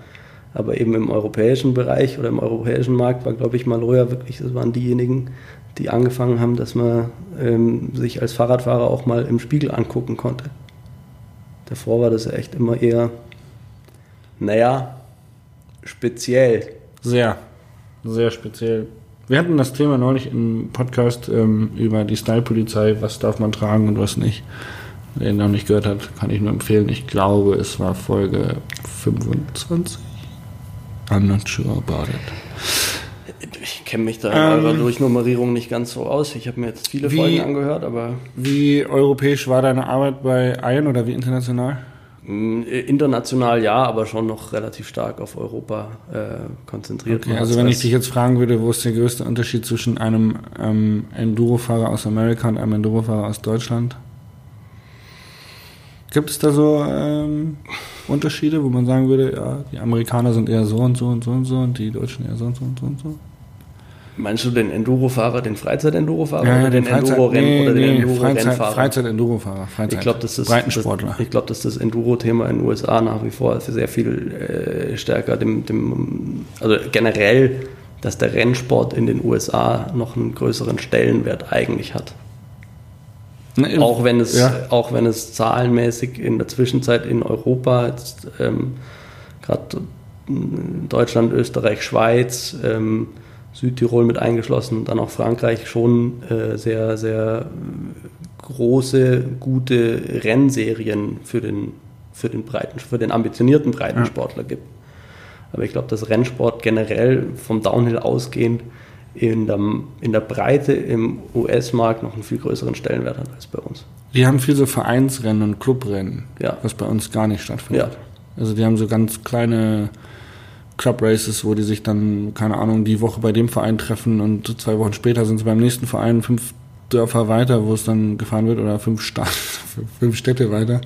Aber eben im europäischen Bereich oder im europäischen Markt war, glaube ich, Maloja wirklich, das waren diejenigen, die angefangen haben, dass man ähm, sich als Fahrradfahrer auch mal im Spiegel angucken konnte. Davor war das ja echt immer eher, naja, speziell. Sehr, sehr speziell. Wir hatten das Thema neulich im Podcast ähm, über die Style-Polizei, was darf man tragen und was nicht. Wer ihn noch nicht gehört hat, kann ich nur empfehlen. Ich glaube, es war Folge 25. I'm not sure about it. Ich kenne mich da in Ähm, eurer Durchnummerierung nicht ganz so aus. Ich habe mir jetzt viele wie- Folgen angehört, aber Wie europäisch war deine Arbeit bei Iron oder wie international? Mh, international ja, aber schon noch relativ stark auf Europa äh, konzentriert. Okay, also wenn ich dich jetzt fragen würde, wo ist der größte Unterschied zwischen einem ähm, Enduro-Fahrer aus Amerika und einem Enduro-Fahrer aus Deutschland? Gibt es da so ähm, Unterschiede, wo man sagen würde, ja, die Amerikaner sind eher so und so und so und so und die Deutschen eher so und so und so und so? Meinst du den Enduro-Fahrer, den Freizeit-Enduro-Fahrer Ja, oder den, Enduro-Renn nee, oder den nee, Enduro-Rennfahrer? Freizeit- Freizeit-Enduro-Fahrer, Freizeit, Ich glaube, das ist Breitensportler. Das, ich glaube, dass das Enduro-Thema in den USA nach wie vor sehr viel äh, stärker dem, dem, also generell, dass der Rennsport in den USA noch einen größeren Stellenwert eigentlich hat. Ne, Auch wenn es, ja. auch wenn es zahlenmäßig in der Zwischenzeit in Europa, jetzt, ähm, gerade Deutschland, Österreich, Schweiz, ähm, Südtirol mit eingeschlossen dann auch Frankreich schon äh, sehr, sehr große, gute Rennserien für den, für den breiten, für den ambitionierten Breitensportler gibt. Aber ich glaube, dass Rennsport generell vom Downhill ausgehend in der, in der Breite im US-Markt noch einen viel größeren Stellenwert hat als bei uns. Die haben viel so Vereinsrennen und Clubrennen, Ja. was bei uns gar nicht stattfindet. Ja. Also die haben so ganz kleine Club Races, wo die sich dann, keine Ahnung, die Woche bei dem Verein treffen und zwei Wochen später sind sie beim nächsten Verein fünf Dörfer weiter, wo es dann gefahren wird, oder fünf, Sta fünf Städte weiter,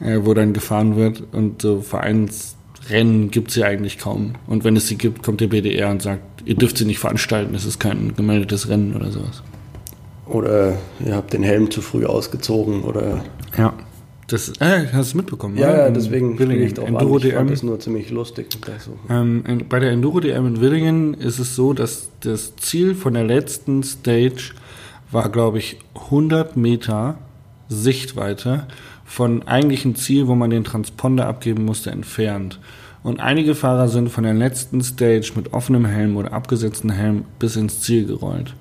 äh, wo dann gefahren wird. Und so Vereinsrennen gibt's ja eigentlich kaum. Und wenn es sie gibt, kommt der BDR und sagt, ihr dürft sie nicht veranstalten, es ist kein gemeldetes Rennen oder sowas. Oder ihr habt den Helm zu früh ausgezogen oder. Ja. Das, äh, hast du mitbekommen, Ja, ja, deswegen spiele ich drauf Enduro an. Ich DM. das nur ziemlich lustig. So, Ähm, in, bei der Enduro DM in Willingen ist es so, dass das Ziel von der letzten Stage war, glaube ich, 100 Meter Sichtweite von eigentlichen Ziel, wo man den Transponder abgeben musste, entfernt. Und einige Fahrer sind von der letzten Stage mit offenem Helm oder abgesetztem Helm bis ins Ziel gerollt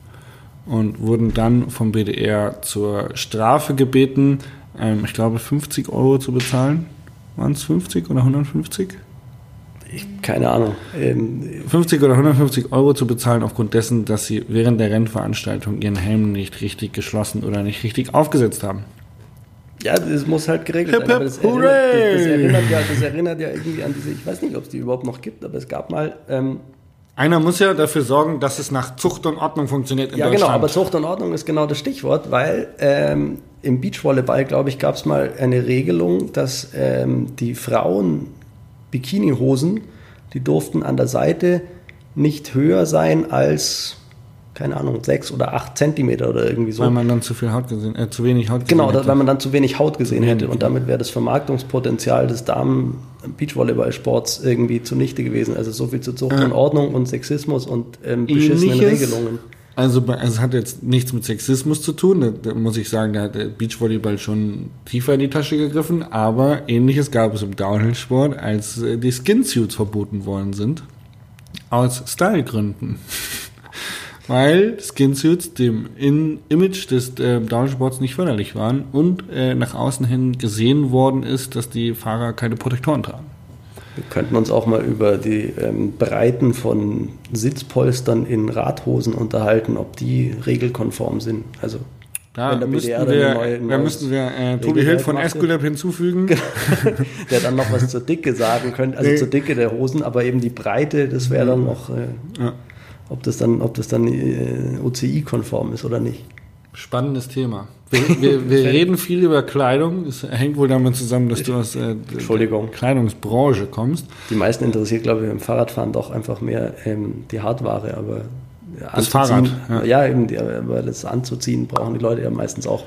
und wurden dann vom BDR zur Strafe gebeten, ähm, ich glaube 50 Euro zu bezahlen. Waren es 50 oder 150? ich, keine Ahnung. Ähm, 50 oder 150 Euro zu bezahlen aufgrund dessen, dass sie während der Rennveranstaltung ihren Helm nicht richtig geschlossen oder nicht richtig aufgesetzt haben. ja, das muss halt geregelt Hip, hip, das, das, das, erinnert ja, das erinnert ja irgendwie an diese, ich weiß nicht, ob es die überhaupt noch gibt, aber es gab mal. Ähm, Einer muss ja dafür sorgen, dass es nach Zucht und Ordnung funktioniert in ja, genau, Deutschland. aber Zucht und Ordnung ist genau das Stichwort, weil ähm, im Beachvolleyball, glaube ich, gab es mal eine Regelung, dass ähm, die Frauen Bikinihosen, die durften an der Seite nicht höher sein als, keine Ahnung, sechs oder acht Zentimeter oder irgendwie so. weil man dann zu viel Haut gesehen, äh, zu wenig Haut gesehen Genau, hätte. weil man dann zu wenig Haut gesehen hätte und damit wäre das Vermarktungspotenzial des Damen-Beachvolleyball-Sports irgendwie zunichte gewesen. Also so viel zu Zucht Ja. und Ordnung und Sexismus und ähm, beschissenen Ähnliches. Regelungen. Also es hat jetzt nichts mit Sexismus zu tun, da, da muss ich sagen, da hat der Beachvolleyball schon tiefer in die Tasche gegriffen, aber ähnliches gab es im Downhill-Sport, als äh, die Skinsuits verboten worden sind. Aus Stylegründen. Weil Skinsuits dem in Image des äh, Downhill-Sports nicht förderlich waren und äh, nach außen hin gesehen worden ist, dass die Fahrer keine Protektoren tragen. Wir könnten uns auch mal über die ähm, Breiten von Sitzpolstern in Radhosen unterhalten, ob die regelkonform sind. Also Da müssten wir, neue- da müssten wir äh, Tobi Hild von. Esculap hinzufügen. der dann noch was zur Dicke sagen könnte, also Nee. zur Dicke der Hosen, aber eben die Breite, das wäre dann noch, äh, Ja. Ob das dann, ob das dann äh, OCI-konform ist oder nicht. Spannendes Thema. Wir, wir, wir reden viel über Kleidung. Es hängt wohl damit zusammen, dass du aus äh, Entschuldigung. der Kleidungsbranche kommst. Die meisten interessiert, glaube ich, beim Fahrradfahren doch einfach mehr ähm, die Hardware, aber Das anzuziehen- Fahrrad, Ja, eben, die, aber das anzuziehen brauchen die Leute ja meistens auch.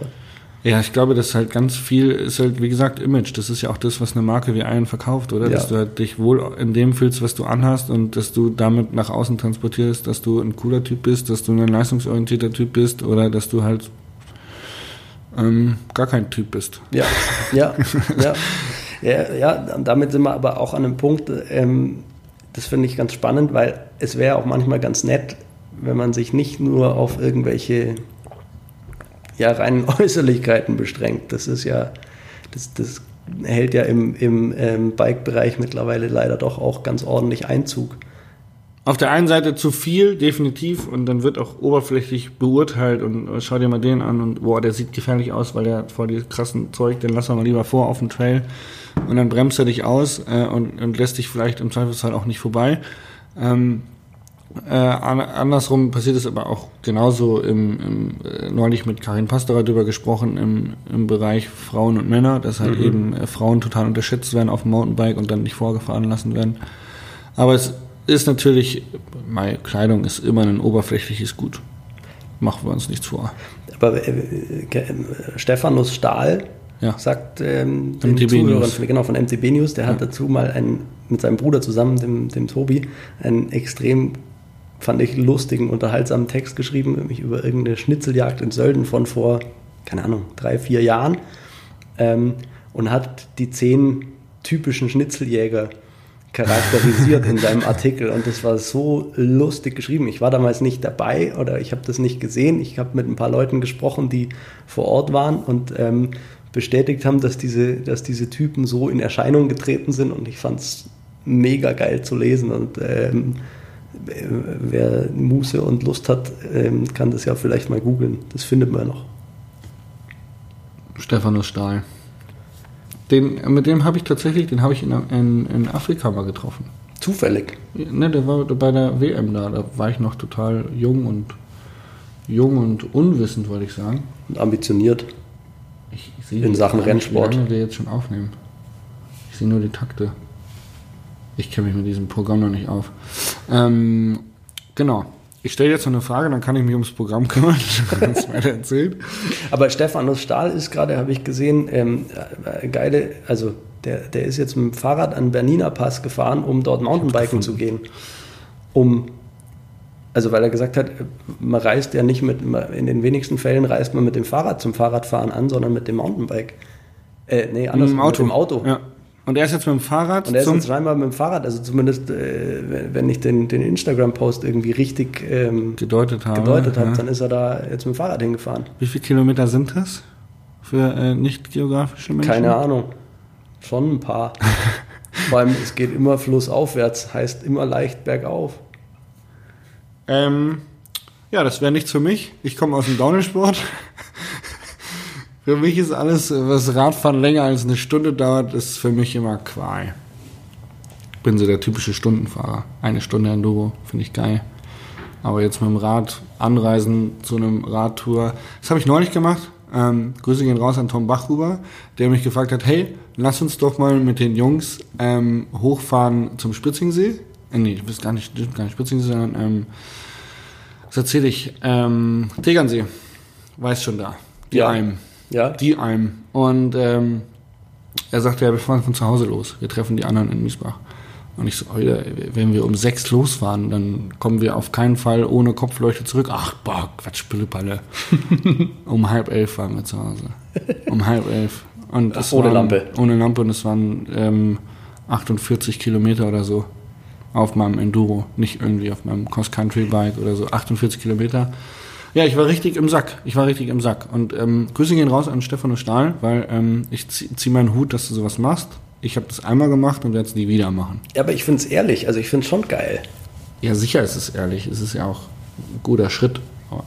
Ja, ich glaube, das ist halt ganz viel, ist halt, wie gesagt, Image. Das ist ja auch das, was eine Marke wie Iron verkauft, oder? Ja. Dass du halt dich wohl in dem fühlst, was du anhast und dass du damit nach außen transportierst, dass du ein cooler Typ bist, dass du ein leistungsorientierter Typ bist oder dass du halt ähm, gar kein Typ bist. Ja, ja, ja. Ja, ja, damit sind wir aber auch an einem Punkt, ähm, das finde ich ganz spannend, weil es wäre auch manchmal ganz nett, wenn man sich nicht nur auf irgendwelche ja, reinen Äußerlichkeiten beschränkt. Das ist ja, das, das hält ja im, im ähm, Bike-Bereich mittlerweile leider doch auch ganz ordentlich Einzug. Auf der einen Seite zu viel, definitiv, und dann wird auch oberflächlich beurteilt und äh, schau dir mal den an und boah, der sieht gefährlich aus, weil der voll die krassen Zeug, den lassen wir mal lieber vor auf dem Trail. Und dann bremst er dich aus äh, und, und lässt dich vielleicht im Zweifelsfall auch nicht vorbei. Ähm, äh, an, andersrum passiert es aber auch genauso im, im äh, neulich mit Karin Pasterer drüber gesprochen im, im Bereich Frauen und Männer, dass halt eben äh, Frauen total unterschätzt werden auf dem Mountainbike und dann nicht vorgefahren lassen werden. Aber es ist natürlich, meine Kleidung ist immer ein oberflächliches Gut. Machen wir uns nichts vor. Aber äh, äh, Stephanus Stahl Ja. sagt ähm, den MTB Zuhörern, News. genau von MTB News, der hat dazu mal einen, mit seinem Bruder zusammen, dem, dem Tobi, einen extrem, fand ich, lustigen, unterhaltsamen Text geschrieben, nämlich über irgendeine Schnitzeljagd in Sölden von vor, keine Ahnung, drei, vier Jahren. Ähm, und hat die zehn typischen Schnitzeljäger charakterisiert in seinem Artikel und das war so lustig geschrieben. Ich war damals nicht dabei oder ich habe das nicht gesehen. Ich habe mit ein paar Leuten gesprochen, die vor Ort waren und ähm, bestätigt haben, dass diese, dass diese Typen so in Erscheinung getreten sind und ich fand es mega geil zu lesen und ähm, wer Muße und Lust hat, ähm, kann das ja vielleicht mal googeln. Das findet man noch. Stephanus Stahl. Den, mit dem habe ich tatsächlich, den habe ich in, in, in Afrika mal getroffen. Zufällig. Ne, der war bei der WM da. Da war ich noch total jung und jung und unwissend, wollte ich sagen. Und ambitioniert. Ich, ich sehe In Sachen nicht, Rennsport. Wie lange wir jetzt schon aufnehmen. Ich sehe nur die Takte. Ich kenne mich mit diesem Programm noch nicht auf. Ähm, genau. Ich stelle jetzt noch eine Frage, dann kann ich mich ums Programm kümmern. das weiter erzählt. Aber Stephanus Stahl ist gerade, habe ich gesehen, ähm, äh, geile, also der, der ist jetzt mit dem Fahrrad an Bernina Pass gefahren, um dort Mountainbiken zu gehen. Um, also weil er gesagt hat, man reist ja nicht mit, in den wenigsten Fällen reist man mit dem Fahrrad zum Fahrradfahren an, sondern mit dem Mountainbike. Äh, nee, anders, Mit dem Auto. Mit dem Auto. Ja. Und er ist jetzt mit dem Fahrrad Und er ist jetzt scheinbar mit dem Fahrrad, also zumindest äh, wenn ich den, den Instagram-Post irgendwie richtig ähm, gedeutet habe. gedeutet habe, ja. dann ist er da jetzt mit dem Fahrrad hingefahren. Wie viele Kilometer sind das für äh, nicht geografische Menschen? Keine Ahnung. Schon ein paar. Vor allem, es geht immer flussaufwärts, heißt immer leicht bergauf. Ähm, ja, das wäre nichts für mich. Ich komme aus dem Downhill-Sport. Für mich ist alles, was Radfahren länger als eine Stunde dauert, ist für mich immer Qual. Ich bin so der typische Stundenfahrer. Eine Stunde Enduro, finde ich geil. Aber jetzt mit dem Rad anreisen zu einem Radtour, das habe ich neulich gemacht. Ähm, Grüße gehen raus an Tom Bachhuber, der mich gefragt hat, hey, lass uns doch mal mit den Jungs ähm, hochfahren zum Spritzingsee. Äh, nee, du bist gar nicht, gar nicht Spritzingsee, sondern ähm, was erzähle ich? Ähm, Tegernsee. Weiß schon da. Die Ja. Alm. Ja, Die Alm. Und ähm, er sagte, ja, wir fahren von zu Hause los. Wir treffen die anderen in Miesbach. Und ich so, Alter, wenn wir um sechs losfahren, dann kommen wir auf keinen Fall ohne Kopfleuchte zurück. Ach, boah, Quatsch, Pillepalle. um halb elf waren wir zu Hause. Um halb elf. Und es ohne waren, Lampe. Ohne Lampe und es waren ähm, 48 Kilometer oder so auf meinem Enduro. Nicht irgendwie auf meinem Cross-Country-Bike oder so. 48 Kilometer. Ja, ich war richtig im Sack. Ich war richtig im Sack. Und ähm, Grüße gehen raus an Stefano Stahl, weil ähm, ich ziehe zieh meinen Hut, dass du sowas machst. Ich habe das einmal gemacht und werde es nie wieder machen. Ja, aber ich finde es ehrlich, also ich finde es schon geil. Ja, sicher ist es ehrlich. Es ist ja auch ein guter Schritt. Aber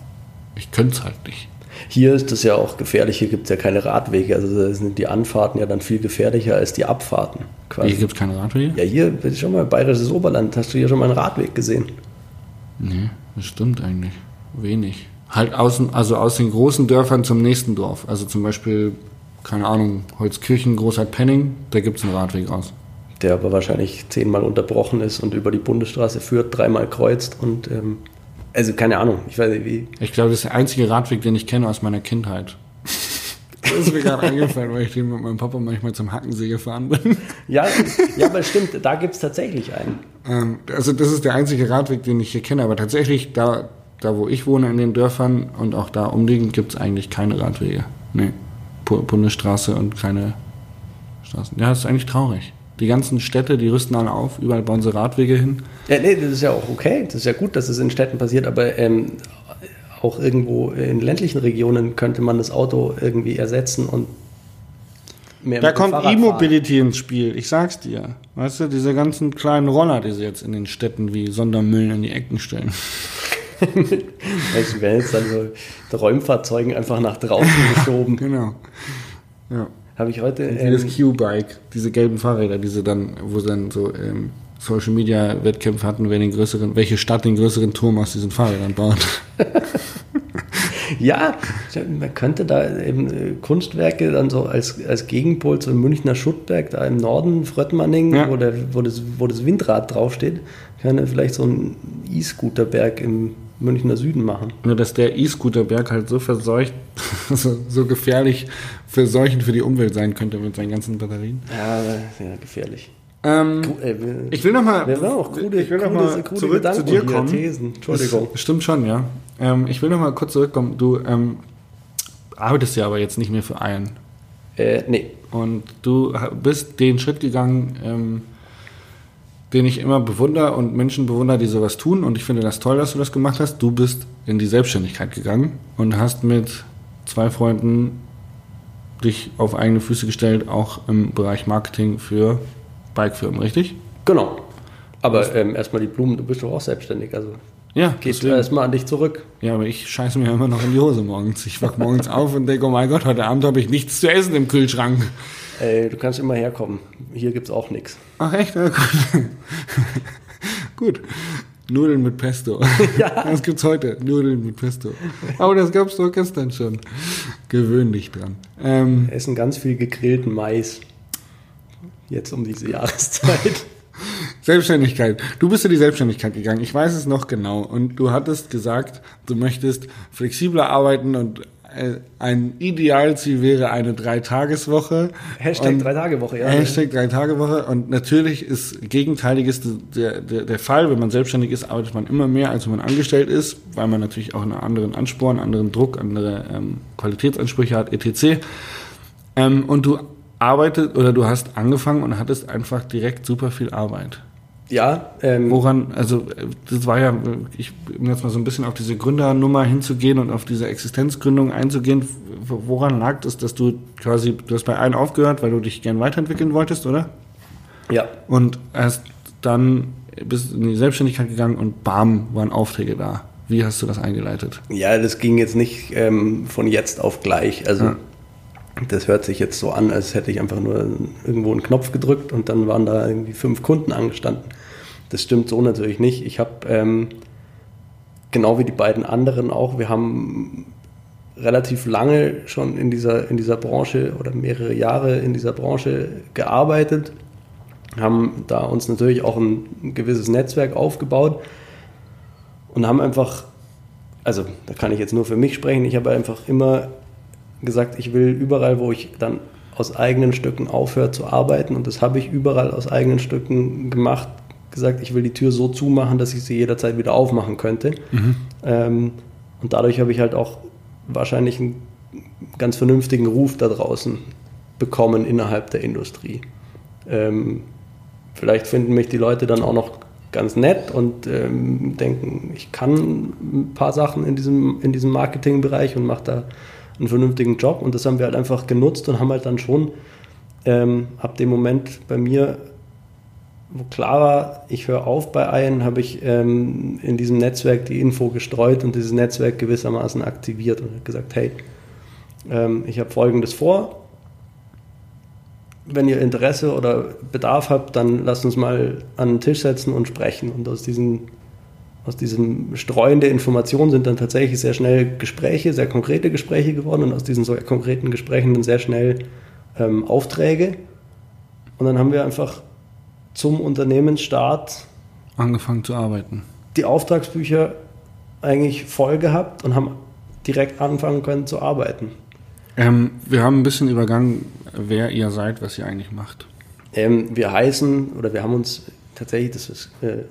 ich könnte es halt nicht. Hier ist es ja auch gefährlich, hier gibt es ja keine Radwege, also da sind die Anfahrten ja dann viel gefährlicher als die Abfahrten. Hier Quasi. gibt es keine Radwege? Ja, hier, schon mal bayerisches Oberland, hast du hier schon mal einen Radweg gesehen? Nee, das stimmt eigentlich. Wenig. Halt außen, also aus den großen Dörfern zum nächsten Dorf. Also zum Beispiel, keine Ahnung, Holzkirchen, Großheit-Penning, da gibt es einen Radweg aus. Der aber wahrscheinlich zehnmal unterbrochen ist und über die Bundesstraße führt, dreimal kreuzt und ähm, also keine Ahnung, ich weiß nicht wie. Ich glaube, das ist der einzige Radweg, den ich kenne aus meiner Kindheit. Das ist mir gerade eingefallen, weil ich den mit meinem Papa manchmal zum Hackensee gefahren bin. Ja, ja aber stimmt, da gibt es tatsächlich einen. Ähm, also das ist der einzige Radweg, den ich hier kenne, aber tatsächlich da, da wo ich wohne in den Dörfern und auch da umliegend gibt es eigentlich keine Radwege. Nee, Bundesstraße und keine Straßen. Ja, das ist eigentlich traurig. Die ganzen Städte, die rüsten alle auf, überall bauen sie Radwege hin. Ja, nee, das ist ja auch okay. Das ist ja gut, dass es in Städten passiert, aber ähm, auch irgendwo in ländlichen Regionen könnte man das Auto irgendwie ersetzen und mehr Da kommt E-Mobility ins Spiel, ich sag's dir. Weißt du, diese ganzen kleinen Roller, die sie jetzt in den Städten wie Sondermüll in die Ecken stellen. Du, werden jetzt dann so Räumfahrzeugen einfach nach draußen geschoben. genau. Ja. Habe ich heute. Ähm, dieses Q-Bike, diese gelben Fahrräder, diese dann, wo sie dann so ähm, Social Media Wettkämpfe hatten, wer den größeren, welche Stadt den größeren Turm aus diesen Fahrrädern baut. ja, man könnte da eben äh, Kunstwerke dann so als, als Gegenpol zum Münchner Schuttberg da im Norden, Fröttmanning, ja. wo, der, wo, das, wo das Windrad draufsteht, kann vielleicht so ein E-Scooterberg im Münchner Süden machen. Nur, dass der E-Scooterberg halt so verseucht, so, so gefährlich verseuchend für die Umwelt sein könnte mit seinen ganzen Batterien. Ja, ja gefährlich. Ähm, ich will nochmal noch mal zurück Gedanken zu dir kommen. Thesen. Entschuldigung. Das stimmt schon, ja. Ähm, ich will nochmal kurz zurückkommen. Du ähm, arbeitest ja aber jetzt nicht mehr für einen. Äh, nee. Und du bist den Schritt gegangen, ähm, den ich immer bewundere und Menschen bewundere, die sowas tun. Und ich finde das toll, dass du das gemacht hast. Du bist in die Selbstständigkeit gegangen und hast mit zwei Freunden dich auf eigene Füße gestellt, auch im Bereich Marketing für Bikefirmen, richtig? Genau. Aber ähm, erstmal die Blumen, du bist doch auch selbstständig, also ja, geht erstmal an dich zurück. Ja, aber ich scheiße mir immer noch in die Hose morgens. Ich wach morgens auf und denke, oh mein Gott, heute Abend habe ich nichts zu essen im Kühlschrank. Ey, du kannst immer herkommen. Hier gibt es auch nichts. Ach echt? Ja, gut. gut. Nudeln mit Pesto. Ja. Das gibt's heute. Nudeln mit Pesto. Aber das gab's doch gestern schon. Gewöhn dich dran. Ähm, Wir essen ganz viel gegrillten Mais. Jetzt um diese Jahreszeit. Selbstständigkeit. Du bist in die Selbstständigkeit gegangen. Ich weiß es noch genau. Und du hattest gesagt, du möchtest flexibler arbeiten und äh, ein Idealziel wäre eine Dreitageswoche. Hashtag Drei-Tage-Woche, ja. Hashtag Drei-Tage-Woche. Und natürlich ist Gegenteiliges der, der, der Fall. Wenn man selbstständig ist, arbeitet man immer mehr, als wenn man angestellt ist, weil man natürlich auch einen anderen Ansporn, anderen Druck, andere ähm, Qualitätsansprüche hat, etc. Ähm, und du arbeitet oder du hast angefangen und hattest einfach direkt super viel Arbeit. Ja. Ähm, Woran, also das war ja, ich um jetzt mal so ein bisschen auf diese Gründernummer hinzugehen und auf diese Existenzgründung einzugehen. Woran lag es, dass du quasi, du hast bei einem aufgehört, weil du dich gern weiterentwickeln wolltest, oder? Ja. Und erst dann bist du in die Selbstständigkeit gegangen und bam, waren Aufträge da. Wie hast du das eingeleitet? Ja, das ging jetzt nicht ähm, von jetzt auf gleich. Also ja. Das hört sich jetzt so an, als hätte ich einfach nur irgendwo einen Knopf gedrückt und dann waren da irgendwie fünf Kunden angestanden. Das stimmt so natürlich nicht. Ich habe ähm, genau wie die beiden anderen auch, wir haben relativ lange schon in dieser, in dieser Branche oder mehrere Jahre in dieser Branche gearbeitet, haben da uns natürlich auch ein, ein gewisses Netzwerk aufgebaut und haben einfach, also da kann ich jetzt nur für mich sprechen, ich habe einfach immer gesagt, ich will überall, wo ich dann aus eigenen Stücken aufhöre zu arbeiten, und das habe ich überall aus eigenen Stücken gemacht, gesagt, ich will die Tür so zumachen, dass ich sie jederzeit wieder aufmachen könnte. Mhm. Ähm, und dadurch habe ich halt auch wahrscheinlich einen ganz vernünftigen Ruf da draußen bekommen innerhalb der Industrie. Ähm, vielleicht finden mich die Leute dann auch noch ganz nett und ähm, denken, ich kann ein paar Sachen in diesem, in diesem Marketingbereich und mache da einen vernünftigen Job und das haben wir halt einfach genutzt und haben halt dann schon ähm, ab dem Moment bei mir, wo klar war, ich höre auf bei einen, habe ich ähm, in diesem Netzwerk die Info gestreut und dieses Netzwerk gewissermaßen aktiviert und gesagt, hey, ähm, ich habe Folgendes vor. Wenn ihr Interesse oder Bedarf habt, dann lasst uns mal an den Tisch setzen und sprechen. Und aus diesen aus diesem Streuen der Informationen sind dann tatsächlich sehr schnell Gespräche, sehr konkrete Gespräche geworden und aus diesen so konkreten Gesprächen dann sehr schnell ähm, Aufträge. Und dann haben wir einfach zum Unternehmensstart angefangen zu arbeiten. Die Auftragsbücher eigentlich voll gehabt und haben direkt anfangen können zu arbeiten. Ähm, wir haben ein bisschen übergangen, wer ihr seid, was ihr eigentlich macht. Ähm, wir heißen, oder wir haben uns tatsächlich, das ist äh,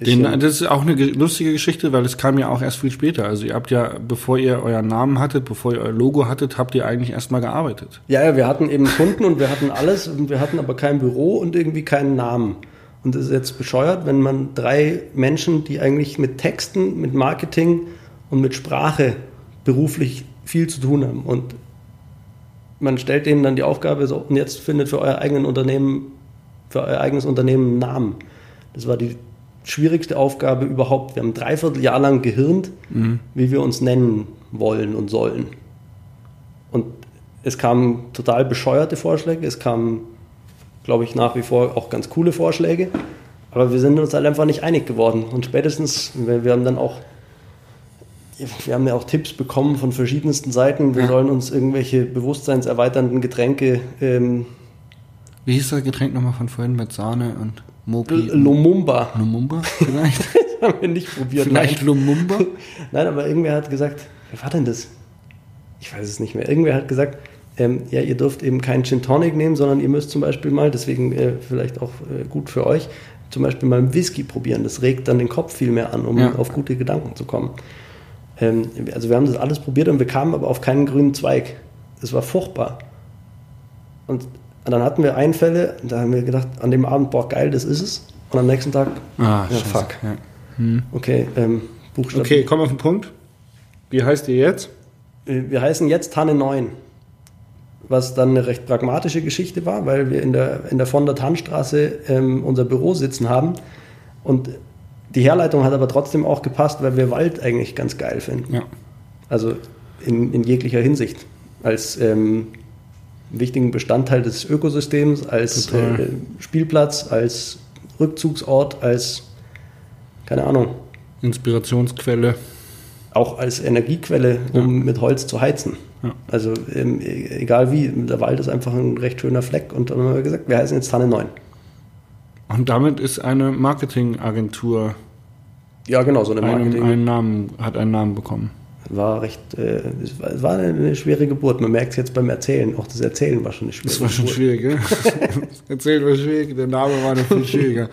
Den, das ist auch eine ge- lustige Geschichte, weil es kam ja auch erst viel später. Also ihr habt ja, bevor ihr euren Namen hattet, bevor ihr euer Logo hattet, habt ihr eigentlich erstmal gearbeitet. Ja, ja, wir hatten eben Kunden und wir hatten alles und wir hatten aber kein Büro und irgendwie keinen Namen. Und das ist jetzt bescheuert, wenn man drei Menschen, die eigentlich mit Texten, mit Marketing und mit Sprache beruflich viel zu tun haben und man stellt denen dann die Aufgabe so, und jetzt findet für euer eigenen Unternehmen, für euer eigenes Unternehmen einen Namen. Das war die schwierigste Aufgabe überhaupt. Wir haben ein Dreivierteljahr lang gehirnt, wie wir uns nennen wollen und sollen. Und es kamen total bescheuerte Vorschläge, es kamen, glaube ich, nach wie vor auch ganz coole Vorschläge, aber wir sind uns halt einfach nicht einig geworden. Und spätestens, wir, wir haben dann auch, wir haben ja auch Tipps bekommen von verschiedensten Seiten, wir Ja. sollen uns irgendwelche bewusstseinserweiternden Getränke, ähm, Wie hieß das Getränk nochmal von vorhin mit Sahne und Mopi? Lumumba, Lumumba vielleicht? haben wir nicht probiert. vielleicht Lumumba? Nein, aber irgendwer hat gesagt, wer war denn das? Ich weiß es nicht mehr. Irgendwer hat gesagt, ähm, ja, ihr dürft eben keinen Gin Tonic nehmen, sondern ihr müsst zum Beispiel mal, deswegen äh, vielleicht auch äh, gut für euch, zum Beispiel mal einen Whisky probieren. Das regt dann den Kopf viel mehr an, um Ja. auf gute Gedanken zu kommen. Ähm, also wir haben das alles probiert und wir kamen aber auf keinen grünen Zweig. Es war furchtbar. Und dann hatten wir Einfälle, da haben wir gedacht, an dem Abend, boah, geil, das ist es. Und am nächsten Tag, Ah, ja, fuck. Ja. Okay, ähm, Buchstaben. Okay, komm auf den Punkt. Wie heißt ihr jetzt? Äh, Wir heißen jetzt Tanne 9, was dann eine recht pragmatische Geschichte war, weil wir in der, in der von der Tannstraße ähm, unser Büro sitzen haben. Und die Herleitung hat aber trotzdem auch gepasst, weil wir Wald eigentlich ganz geil finden. Ja. Also in, in jeglicher Hinsicht. Als ähm, wichtigen Bestandteil des Ökosystems, als äh, Spielplatz, als Rückzugsort, als, keine Ahnung, Inspirationsquelle. auch als Energiequelle, um mit Holz zu heizen. Ja. Also ähm, e- egal wie, der Wald ist einfach ein recht schöner Fleck und dann haben wir gesagt, wir heißen jetzt Tanne 9. Und damit ist eine Marketingagentur Ja, genau, so eine einen, Marketing einen Namen, hat einen Namen bekommen. War recht, äh, es war, es war eine schwere Geburt. Man merkt es jetzt beim Erzählen, auch das Erzählen war schon eine schwere Das war schon Geburt. schwierig, gell? Erzählt war schwierig, der Name war noch viel schwieriger.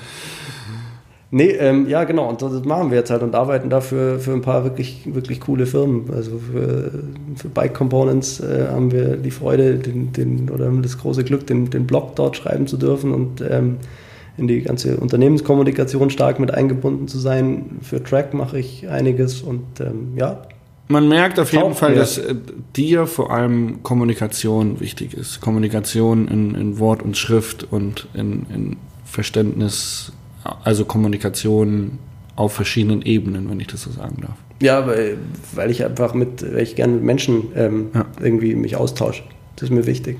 Nee, ähm, ja genau, und das machen wir jetzt halt und arbeiten da für, für ein paar wirklich, wirklich coole Firmen. Also für, für Bike Components äh, haben wir die Freude den, den, oder haben das große Glück, den, den Blog dort schreiben zu dürfen und ähm, in die ganze Unternehmenskommunikation stark mit eingebunden zu sein. Für Track mache ich einiges und ähm, ja, Man merkt auf jeden Fall, dass äh, dir vor allem Kommunikation wichtig ist. Kommunikation in, in Wort und Schrift und in, in Verständnis, also Kommunikation auf verschiedenen Ebenen, wenn ich das so sagen darf. Ja, weil, weil ich einfach mit, weil ich gerne mit Menschen ähm, Ja. irgendwie mich austausche. Das ist mir wichtig.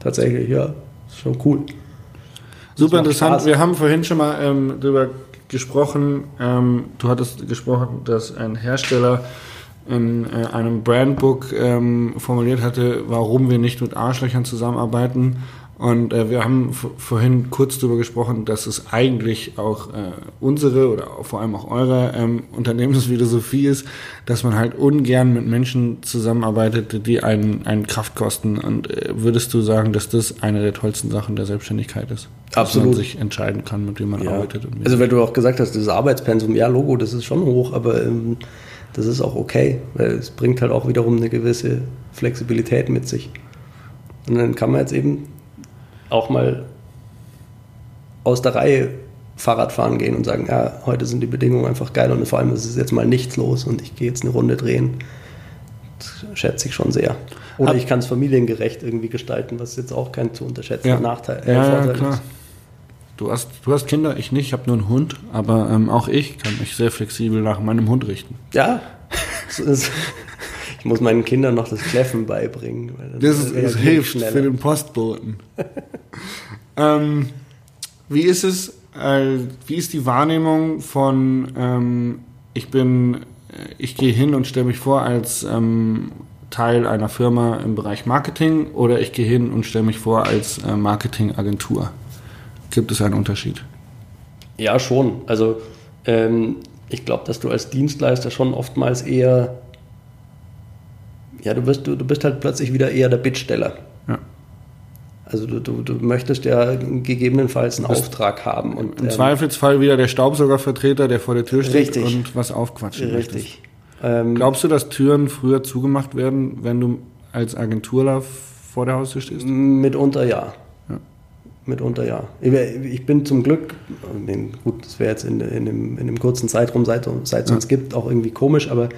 Tatsächlich, ja, ist schon cool. Super interessant. Spaß. Wir haben vorhin schon mal ähm, darüber gesprochen. Ähm, du hattest gesprochen, dass ein Hersteller in äh, einem Brandbook ähm, formuliert hatte, warum wir nicht mit Arschlöchern zusammenarbeiten. Und äh, wir haben vorhin kurz darüber gesprochen, dass es eigentlich auch äh, unsere oder auch vor allem auch eure ähm, Unternehmensphilosophie ist, dass man halt ungern mit Menschen zusammenarbeitet, die einen, einen Kraft kosten. Und äh, würdest du sagen, dass das eine der tollsten Sachen der Selbstständigkeit ist? Dass man Absolut. sich entscheiden kann, mit wem man Ja. arbeitet. Also, weil du auch gesagt hast, das Arbeitspensum, ja, Logo, das ist schon hoch, aber ähm, das ist auch okay, weil es bringt halt auch wiederum eine gewisse Flexibilität mit sich. Und dann kann man jetzt eben auch mal aus der Reihe Fahrrad fahren gehen und sagen, ja, heute sind die Bedingungen einfach geil und vor allem ist es jetzt mal nichts los und ich gehe jetzt eine Runde drehen. Das schätze ich schon sehr. Oder ich kann es familiengerecht irgendwie gestalten, was jetzt auch kein zu unterschätzender ja. Nachteil, äh, ja, ja, Vorteil klar. ist. Du hast, du hast Kinder, ich nicht, ich habe nur einen Hund, aber ähm, auch ich kann mich sehr flexibel nach meinem Hund richten. Ja, ich muss meinen Kindern noch das Kläffen beibringen. Das, ist, das hilft schneller. für den Postboten. ähm, wie ist es, äh, wie ist die Wahrnehmung von, ähm, ich bin, äh, ich gehe hin und stelle mich vor als ähm, Teil einer Firma im Bereich Marketing oder ich gehe hin und stelle mich vor als äh, Marketingagentur? Gibt es einen Unterschied? Ja, schon. Also ähm, ich glaube, dass du als Dienstleister schon oftmals eher ja, du bist, du, du bist halt plötzlich wieder eher der Bittsteller. Ja. Also du, du, du möchtest ja gegebenenfalls einen Auftrag haben. Und, Im ähm, Zweifelsfall wieder der Staubsaugervertreter, der vor der Tür steht Richtig. und was aufquatschen. Richtig. Ähm, Glaubst du, dass Türen früher zugemacht werden, wenn du als Agenturler vor der Haustür stehst? Mitunter ja. Ja. Mitunter ja. Ich bin zum Glück, gut, das wäre jetzt in, in, dem, in dem kurzen Zeitraum, seit, seit es uns gibt, auch irgendwie komisch, aber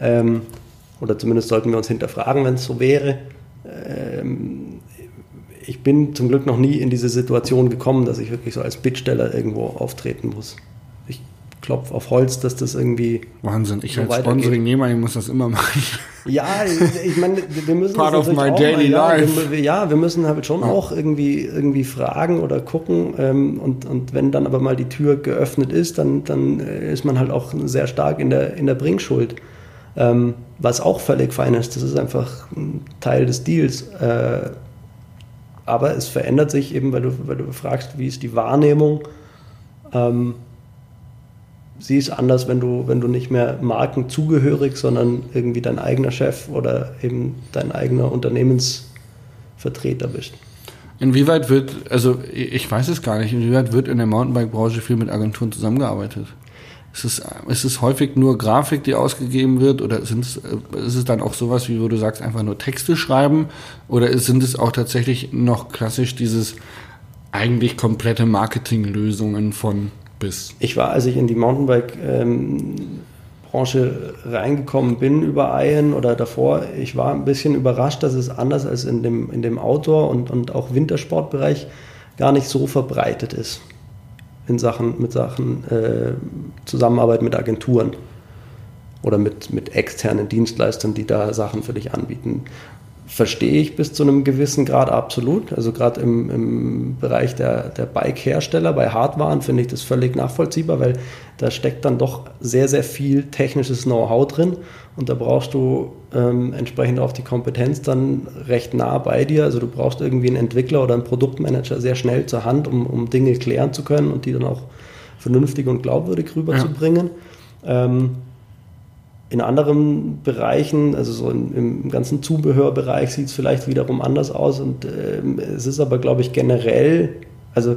ähm, oder zumindest sollten wir uns hinterfragen, wenn es so wäre. Ähm, ich bin zum Glück noch nie in diese Situation gekommen, dass ich wirklich so als Bittsteller irgendwo auftreten muss. Ich klopfe auf Holz, dass das irgendwie Wahnsinn, ich So als. Sponsoring-Nehmer, ich muss das immer machen. Ja, ich meine, wir müssen Part of my auch daily mal, ja, life. Wir, ja, wir müssen halt schon Ja. auch irgendwie, irgendwie fragen oder gucken. Ähm, und, und wenn dann aber mal die Tür geöffnet ist, dann, dann äh, ist man halt auch sehr stark in der, in der Bringschuld. Ähm, was auch völlig fein ist, das ist einfach ein Teil des Deals. Äh, aber es verändert sich eben, weil du, weil du fragst, wie ist die Wahrnehmung. Ähm, sie ist anders, wenn du, wenn du nicht mehr markenzugehörig, sondern irgendwie dein eigener Chef oder eben dein eigener Unternehmensvertreter bist. Inwieweit wird, also ich weiß es gar nicht, inwieweit wird in der Mountainbike-Branche viel mit Agenturen zusammengearbeitet? Ist es, ist es häufig nur Grafik, die ausgegeben wird, oder sind es, ist es dann auch sowas, wie wo du sagst, einfach nur Texte schreiben? Oder sind es auch tatsächlich noch klassisch dieses eigentlich komplette Marketinglösungen von bis? Ich war, als ich in die Mountainbike-Branche reingekommen bin über Iron oder davor, ich war ein bisschen überrascht, dass es anders als in dem, in dem Outdoor- und, und auch Wintersportbereich gar nicht so verbreitet ist in Sachen, mit Sachen äh, Zusammenarbeit mit Agenturen oder mit, mit externen Dienstleistern, die da Sachen für dich anbieten. Verstehe ich bis zu einem gewissen Grad absolut. Also gerade im, im Bereich der, der Bike-Hersteller, bei Hardwaren finde ich das völlig nachvollziehbar, weil da steckt dann doch sehr, sehr viel technisches Know-how drin und da brauchst du ähm, entsprechend auch die Kompetenz dann recht nah bei dir. Also du brauchst irgendwie einen Entwickler oder einen Produktmanager sehr schnell zur Hand, um, um Dinge klären zu können und die dann auch vernünftig und glaubwürdig rüberzubringen. Ähm, in anderen Bereichen, also so in, im ganzen Zubehörbereich sieht es vielleicht wiederum anders aus und ähm, es ist aber, glaube ich, generell, also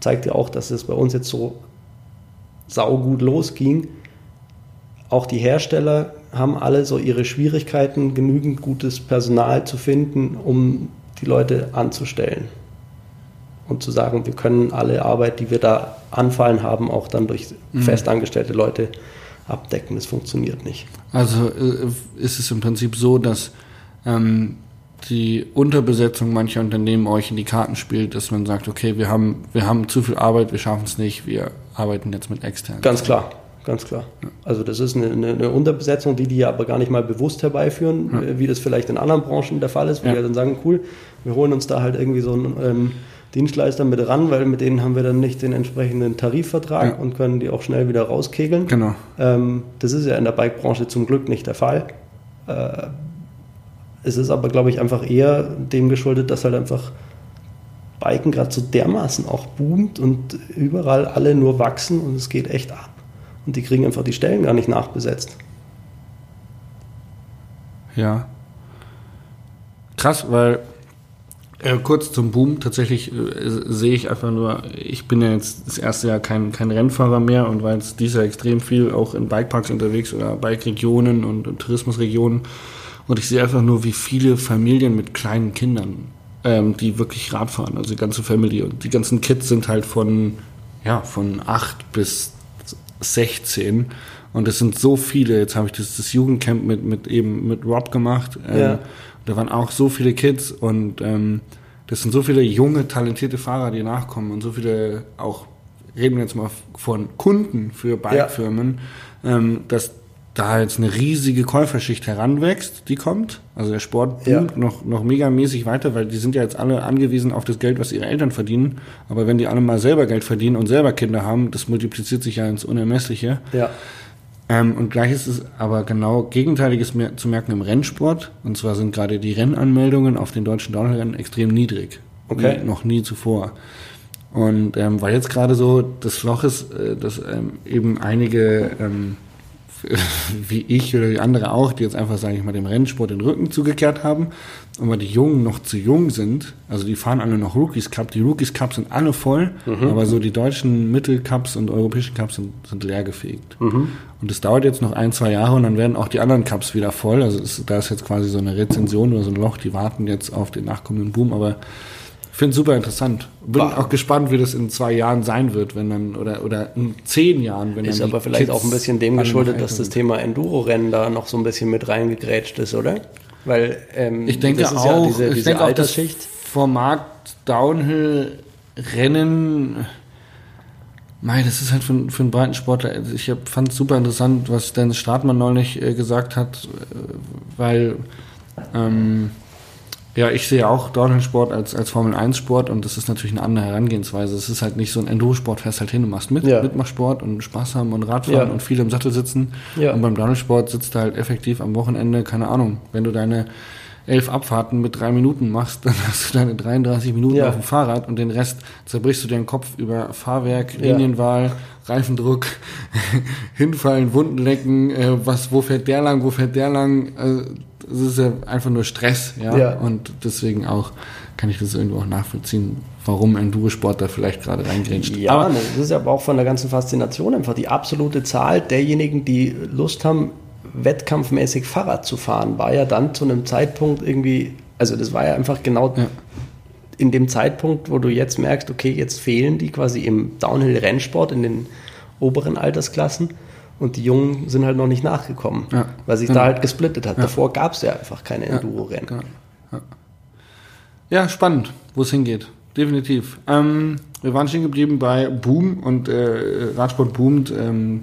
zeigt ja auch, dass es bei uns jetzt so saugut losging. Auch die Hersteller haben alle so ihre Schwierigkeiten, genügend gutes Personal zu finden, um die Leute anzustellen. Und zu sagen, wir können alle Arbeit, die wir da anfallen haben, auch dann durch festangestellte Leute abdecken. Das funktioniert nicht. Also äh, ist es im Prinzip so, dass ähm, die Unterbesetzung mancher Unternehmen euch in die Karten spielt, dass man sagt, okay, wir haben, wir haben zu viel Arbeit, wir schaffen es nicht, wir arbeiten jetzt mit externen. Ganz klar, ganz klar. Also das ist eine, eine, eine Unterbesetzung, die die ja aber gar nicht mal bewusst herbeiführen, äh, wie das vielleicht in anderen Branchen der Fall ist, wo Ja. die ja dann sagen, cool, wir holen uns da halt irgendwie so einen ähm, Dienstleister mit ran, weil mit denen haben wir dann nicht den entsprechenden Tarifvertrag Ja. und können die auch schnell wieder rauskegeln. Genau. Ähm, das ist ja in der Bike-Branche zum Glück nicht der Fall. Äh, es ist aber, glaube ich, einfach eher dem geschuldet, dass halt einfach Biken gerade so dermaßen auch boomt und überall alle nur wachsen und es geht echt ab. Und die kriegen einfach die Stellen gar nicht nachbesetzt. Ja. Krass, weil äh, kurz zum Boom, tatsächlich äh, sehe ich einfach nur, ich bin ja jetzt das erste Jahr kein, kein Rennfahrer mehr und war jetzt dieses Jahr extrem viel auch in Bikeparks unterwegs oder Bike-Regionen und, und Tourismusregionen. Und ich sehe einfach nur, wie viele Familien mit kleinen Kindern, ähm, die wirklich Rad fahren, also die ganze Familie und die ganzen Kids sind halt von, ja, von 8 bis 16 und es sind so viele, jetzt habe ich das, das Jugendcamp mit, mit eben mit Rob gemacht, ähm, Ja. Da waren auch so viele Kids und ähm, das sind so viele junge, talentierte Fahrer, die nachkommen und so viele auch, reden wir jetzt mal von Kunden für Bikefirmen, ähm, dass da jetzt eine riesige Käuferschicht heranwächst, die kommt. Also der Sport Ja. boomt noch, noch megamäßig weiter, weil die sind ja jetzt alle angewiesen auf das Geld, was ihre Eltern verdienen. Aber wenn die alle mal selber Geld verdienen und selber Kinder haben, das multipliziert sich ja ins Unermessliche. Ja. Ähm, und gleich ist es aber genau Gegenteiliges zu merken im Rennsport. Und zwar sind gerade die Rennanmeldungen auf den deutschen Downhill-Rennen extrem niedrig. Okay. Wie noch nie zuvor. Und ähm, weil jetzt gerade so das Loch ist, äh, dass ähm, eben einige ähm, wie ich oder die andere auch, die jetzt einfach, sage ich mal, dem Rennsport den Rücken zugekehrt haben. Und weil die Jungen noch zu jung sind, also die fahren alle noch Rookies Cup, die Rookies Cups sind alle voll, mhm. aber so die deutschen Mittelcups und europäischen Cups sind, sind leergefegt. Mhm. Und es dauert jetzt noch ein, zwei Jahre und dann werden auch die anderen Cups wieder voll. Also es, da ist jetzt quasi so eine Rezension oder so ein Loch, die warten jetzt auf den nachkommenden Boom, aber finde es super interessant. Bin War. auch gespannt, wie das in zwei Jahren sein wird, wenn dann, oder, oder in zehn Jahren, wenn. Ist aber vielleicht Kids auch ein bisschen dem geschuldet, dass das Thema Enduro-Rennen da noch so ein bisschen mit reingegrätscht ist, oder? Weil ähm, ich denke auch, ja diese, ich diese denke Altersschicht. Auch das Format Downhill-Rennen, Mei, das ist halt für, für einen breiten Sportler. Also ich fand es super interessant, was Dennis Stratmann neulich äh, gesagt hat, äh, weil ähm, ja, ich sehe auch Downhill-Sport als, als Formel-1-Sport und das ist natürlich eine andere Herangehensweise. Es ist halt nicht so ein Enduro-Sport, fährst halt hin und machst mit, ja. Mitmachsport und Spaß haben und Radfahren ja. und viel im Sattel sitzen. Ja. Und beim Downhill-Sport sitzt du halt effektiv am Wochenende, keine Ahnung, wenn du deine elf Abfahrten mit drei Minuten machst, dann hast du deine 33 Minuten ja. auf dem Fahrrad und den Rest zerbrichst du dir den Kopf über Fahrwerk, Linienwahl, Reifendruck, hinfallen, Wunden lecken, äh, was, wo fährt der lang, wo fährt der lang, äh, es ist ja einfach nur Stress, ja? ja. Und deswegen auch kann ich das irgendwo auch nachvollziehen, warum Enduro-Sport da vielleicht gerade reingrätscht. Ja, aber, das ist aber auch von der ganzen Faszination einfach die absolute Zahl derjenigen, die Lust haben, wettkampfmäßig Fahrrad zu fahren, war ja dann zu einem Zeitpunkt irgendwie, also das war ja einfach genau ja. in dem Zeitpunkt, wo du jetzt merkst, okay, jetzt fehlen die quasi im Downhill-Rennsport in den oberen Altersklassen und die Jungen sind halt noch nicht nachgekommen, ja. weil sich genau. da halt gesplittet hat. Ja. Davor gab es ja einfach keine Enduro-Rennen. Genau. Ja. spannend, wo es hingeht. Definitiv. Ähm, wir waren stehen geblieben bei Boom und äh, Radsport boomt. Ähm,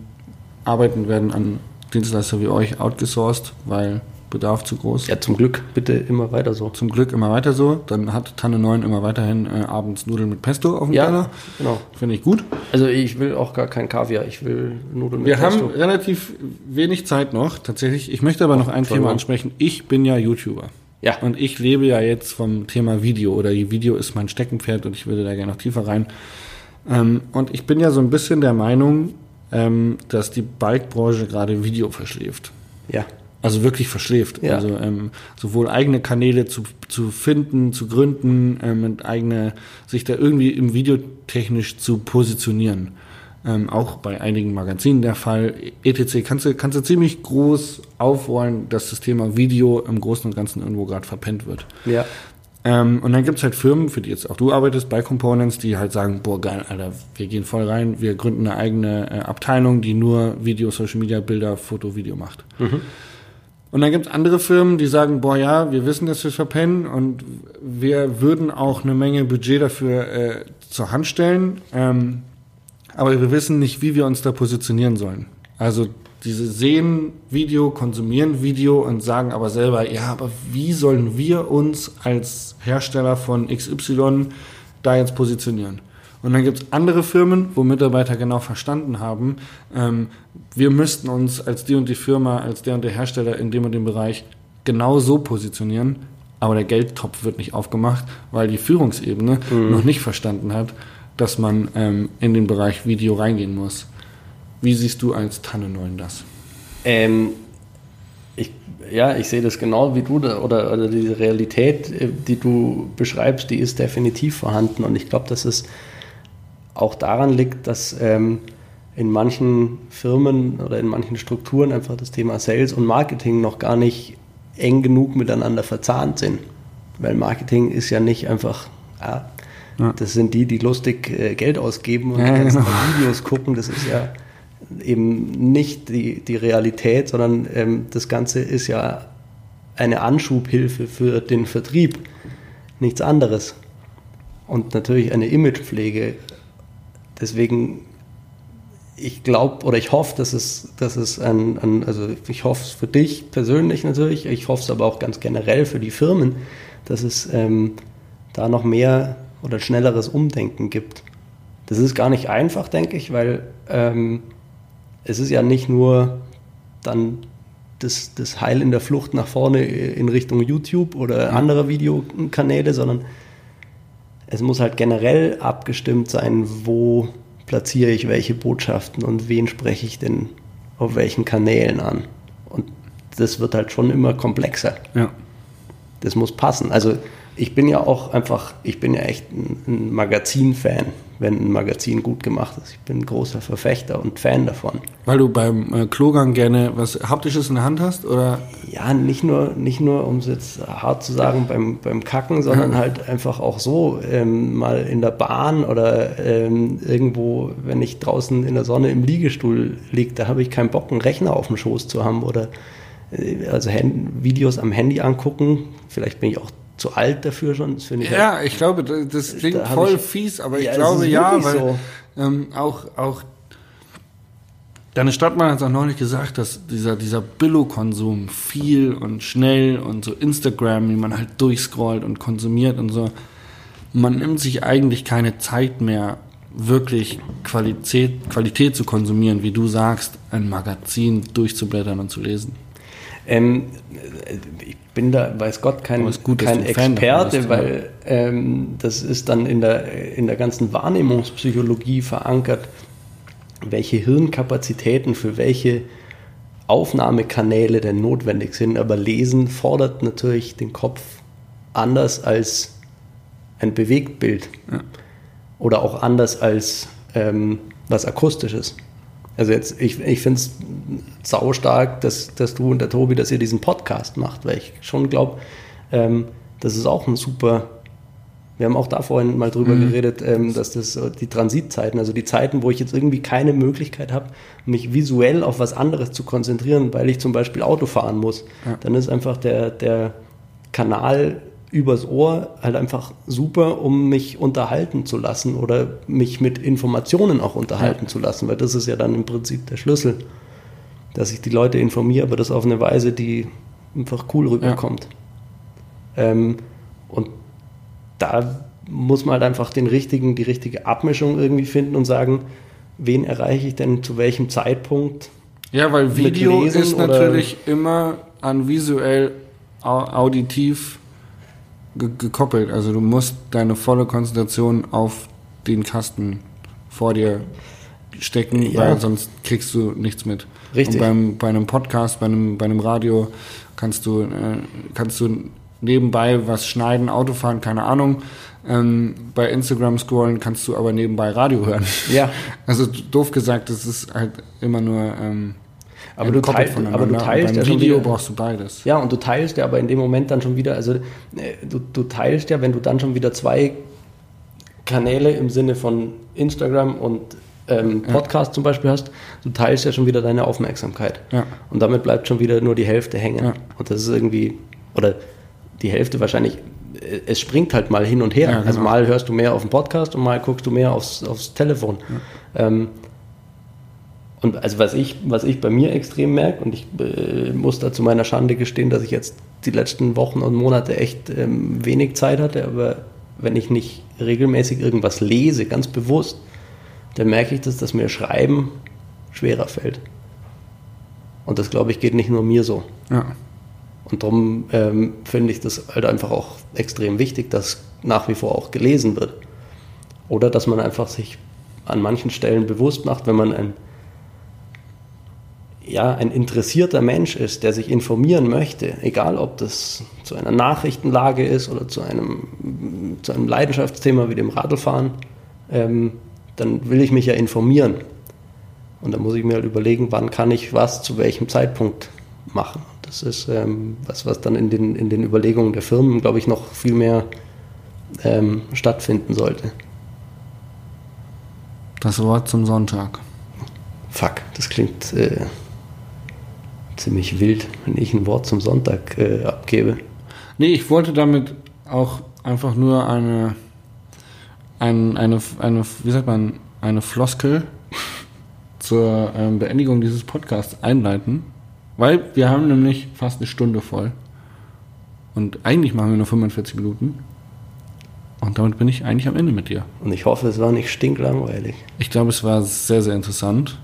arbeiten werden an Dienstleister wie euch outgesourced, weil Bedarf zu groß. Ja, zum Glück bitte immer weiter so. Zum Glück immer weiter so. Dann hat Tanne 9 immer weiterhin äh, abends Nudeln mit Pesto auf dem ja, Teller. genau. Finde ich gut. Also ich will auch gar kein Kaviar, ich will Nudeln mit Wir Pesto. Wir haben relativ wenig Zeit noch, tatsächlich. Ich möchte aber noch ein Thema ansprechen. Ich bin ja YouTuber. Ja. Und ich lebe ja jetzt vom Thema Video oder Video ist mein Steckenpferd und ich würde da gerne noch tiefer rein. Ähm, und ich bin ja so ein bisschen der Meinung, ähm, dass die Bike-Branche gerade Video verschläft. Ja. Also wirklich verschläft. Ja. Also ähm, sowohl eigene Kanäle zu, zu finden, zu gründen, ähm, und eigene, sich da irgendwie im Videotechnisch zu positionieren. Ähm, auch bei einigen Magazinen der Fall. ETC kannst du, kannst du ziemlich groß aufrollen, dass das Thema Video im Großen und Ganzen irgendwo gerade verpennt wird. Ja. Ähm, und dann gibt es halt Firmen, für die jetzt auch du arbeitest, bei Components, die halt sagen, boah geil, Alter, wir gehen voll rein, wir gründen eine eigene äh, Abteilung, die nur Video, Social Media, Bilder, Foto, Video macht. Mhm. Und dann gibt es andere Firmen, die sagen, boah ja, wir wissen, dass wir verpennen und wir würden auch eine Menge Budget dafür äh, zur Hand stellen, ähm, aber wir wissen nicht, wie wir uns da positionieren sollen. Also diese sehen Video, konsumieren Video und sagen aber selber, ja, aber wie sollen wir uns als Hersteller von XY da jetzt positionieren? Und dann gibt es andere Firmen, wo Mitarbeiter genau verstanden haben, ähm, wir müssten uns als die und die Firma, als der und der Hersteller in dem und dem Bereich genau so positionieren, aber der Geldtopf wird nicht aufgemacht, weil die Führungsebene mhm. noch nicht verstanden hat, dass man ähm, in den Bereich Video reingehen muss. Wie siehst du als Tannenneun das? Ähm, ich, ja, ich sehe das genau wie du, oder, oder diese Realität, äh, die du beschreibst, die ist definitiv vorhanden. Und ich glaube, dass es auch daran liegt, dass ähm, in manchen Firmen oder in manchen Strukturen einfach das Thema Sales und Marketing noch gar nicht eng genug miteinander verzahnt sind. Weil Marketing ist ja nicht einfach, ah, ja. das sind die, die lustig äh, Geld ausgeben und ja, genau. Videos gucken. Das ist ja eben nicht die, die Realität, sondern ähm, das Ganze ist ja eine Anschubhilfe für den Vertrieb, nichts anderes. Und natürlich eine Imagepflege. Deswegen, ich glaube oder ich hoffe, dass es, dass es ein, ein, also ich hoffe es für dich persönlich natürlich, ich hoffe es aber auch ganz generell für die Firmen, dass es ähm, da noch mehr oder schnelleres Umdenken gibt. Das ist gar nicht einfach, denke ich, weil ähm, es ist ja nicht nur dann das, das Heil in der Flucht nach vorne in Richtung YouTube oder andere Videokanäle, sondern es muss halt generell abgestimmt sein, wo platziere ich welche Botschaften und wen spreche ich denn auf welchen Kanälen an. Und das wird halt schon immer komplexer. Ja. Das muss passen. Also ich bin ja auch einfach, ich bin ja echt ein, ein Magazin-Fan, wenn ein Magazin gut gemacht ist. Ich bin ein großer Verfechter und Fan davon. Weil du beim äh, Klogang gerne was Haptisches in der Hand hast? Oder? Ja, nicht nur, nicht nur um es jetzt hart zu sagen, beim, beim Kacken, sondern halt einfach auch so, ähm, mal in der Bahn oder ähm, irgendwo, wenn ich draußen in der Sonne im Liegestuhl liege, da habe ich keinen Bock, einen Rechner auf dem Schoß zu haben oder äh, also Hand Videos am Handy angucken. Vielleicht bin ich auch zu alt dafür schon. Das finde ich Ja, halt, ich glaube, das, klingt Da voll ich- fies, aber Ja, ich es glaube ja, weil so. ähm, auch, auch deine Stadtmann hat es auch neulich gesagt, dass dieser, dieser Billo-Konsum viel und schnell und so Instagram, wie man halt durchscrollt und konsumiert und so, man nimmt sich eigentlich keine Zeit mehr, wirklich Qualität, Qualität zu konsumieren, wie du sagst, ein Magazin durchzublättern und zu lesen. Ähm, äh, ich bin da, weiß Gott, kein, gut, kein Experte, bist, ja. weil ähm, das ist dann in der, in der ganzen Wahrnehmungspsychologie verankert, welche Hirnkapazitäten für welche Aufnahmekanäle denn notwendig sind. Aber Lesen fordert natürlich den Kopf anders als ein Bewegtbild oder auch anders als ähm, was Akustisches. Also jetzt, ich, ich finde es saustark, dass, dass du und der Tobi, dass ihr diesen Podcast macht, weil ich schon glaube, ähm, das ist auch ein super, wir haben auch da vorhin mal drüber geredet, ähm, dass das die Transitzeiten, also die Zeiten, wo ich jetzt irgendwie keine Möglichkeit habe, mich visuell auf was anderes zu konzentrieren, weil ich zum Beispiel Auto fahren muss, dann ist einfach der, der Kanal übers Ohr halt einfach super, um mich unterhalten zu lassen oder mich mit Informationen auch unterhalten zu lassen, weil das ist ja dann im Prinzip der Schlüssel, dass ich die Leute informiere, aber das auf eine Weise, die einfach cool rüberkommt. Ähm, und da muss man halt einfach den richtigen, die richtige Abmischung irgendwie finden und sagen, wen erreiche ich denn zu welchem Zeitpunkt? Ja, weil Video ist natürlich immer an visuell au auditiv gekoppelt. Also du musst deine volle Konzentration auf den Kasten vor dir stecken, Ja. weil sonst kriegst du nichts mit. Richtig. Und beim, bei einem Podcast, bei einem, bei einem Radio kannst du, äh, kannst du nebenbei was schneiden, Auto fahren, keine Ahnung. Ähm, bei Instagram scrollen kannst du aber nebenbei Radio hören. Ja. Also doof gesagt, das ist halt immer nur ähm, Aber du, entkoppelt teil, aber du teilst ja schon Video wieder, brauchst du beides. Ja, und du teilst ja aber in dem Moment dann schon wieder, also äh, du, du teilst ja, wenn du dann schon wieder zwei Kanäle im Sinne von Instagram und ähm, Podcast zum Beispiel hast, du teilst ja schon wieder deine Aufmerksamkeit. Ja. Und damit bleibt schon wieder nur die Hälfte hängen. Ja. Und das ist irgendwie, oder die Hälfte wahrscheinlich, äh, es springt halt mal hin und her. Ja, Also genau. mal hörst du mehr auf den Podcast und mal guckst du mehr aufs, aufs Telefon. Ähm, und also was ich, was ich bei mir extrem merke, und ich äh, muss da zu meiner Schande gestehen, dass ich jetzt die letzten Wochen und Monate echt ähm, wenig Zeit hatte, aber wenn ich nicht regelmäßig irgendwas lese, ganz bewusst, dann merke ich, dass das mir Schreiben schwerer fällt. Und das, glaube ich, geht nicht nur mir so. Ja. Und darum ähm, finde ich das halt einfach auch extrem wichtig, dass nach wie vor auch gelesen wird. Oder dass man einfach sich an manchen Stellen bewusst macht, wenn man ein, ja, ein interessierter Mensch ist, der sich informieren möchte, egal ob das zu einer Nachrichtenlage ist oder zu einem, zu einem Leidenschaftsthema wie dem Radlfahren, ähm, dann will ich mich ja informieren. Und dann muss ich mir halt überlegen, wann kann ich was zu welchem Zeitpunkt machen. Das ist ähm, was, was dann in den, in den Überlegungen der Firmen, glaube ich, noch viel mehr ähm, stattfinden sollte. Das Wort zum Sonntag. Fuck, das klingt äh, ziemlich wild, wenn ich ein Wort zum Sonntag äh, abgebe. Nee, ich wollte damit auch einfach nur eine, ein, eine, eine, wie sagt man, eine Floskel zur ähm, Beendigung dieses Podcasts einleiten, weil wir haben nämlich fast eine Stunde voll. Und eigentlich machen wir nur 45 Minuten. Und damit bin ich eigentlich am Ende mit dir. Und ich hoffe, es war nicht stinklangweilig. Ich glaube, es war sehr, sehr interessant.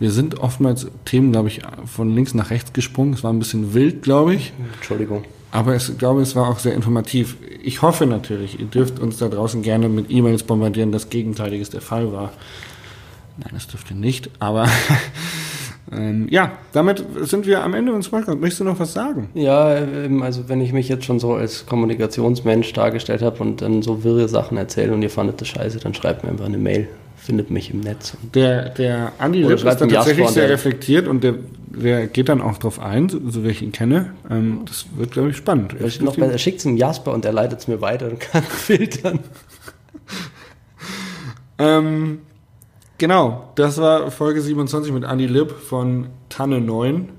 Wir sind oftmals Themen, glaube ich, von links nach rechts gesprungen. Es war ein bisschen wild, glaube ich. Entschuldigung. Aber ich glaube, es war auch sehr informativ. Ich hoffe natürlich, ihr dürft uns da draußen gerne mit E-Mails bombardieren, dass Gegenteiliges der Fall war. Nein, das dürft ihr nicht, aber Ähm, ja, damit sind wir am Ende unseres Podcasts. Möchtest du noch was sagen? Ja, ähm, also wenn ich mich jetzt schon so als Kommunikationsmensch dargestellt habe und dann so wirre Sachen erzähle und ihr fandet das scheiße, dann schreibt mir einfach eine Mail. Findet mich im Netz. Der, der Andi Lipp ist dann tatsächlich sehr reflektiert und der, der geht dann auch drauf ein, so, so wie ich ihn kenne. Ähm, das wird, glaube ich, spannend. Er noch besser, schickt es dem Jasper und der leitet es mir weiter und kann filtern. Ähm, genau, das war Folge 27 mit Andi Lipp von Tanne 9.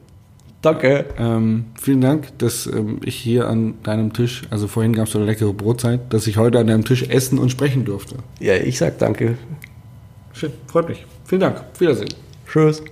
Danke. Ähm, vielen Dank, dass ähm, ich hier an deinem Tisch, also vorhin gab es so eine leckere Brotzeit, dass ich heute an deinem Tisch essen und sprechen durfte. Ja, ich sag danke. Schön, freut mich. Vielen Dank. Auf Wiedersehen. Tschüss.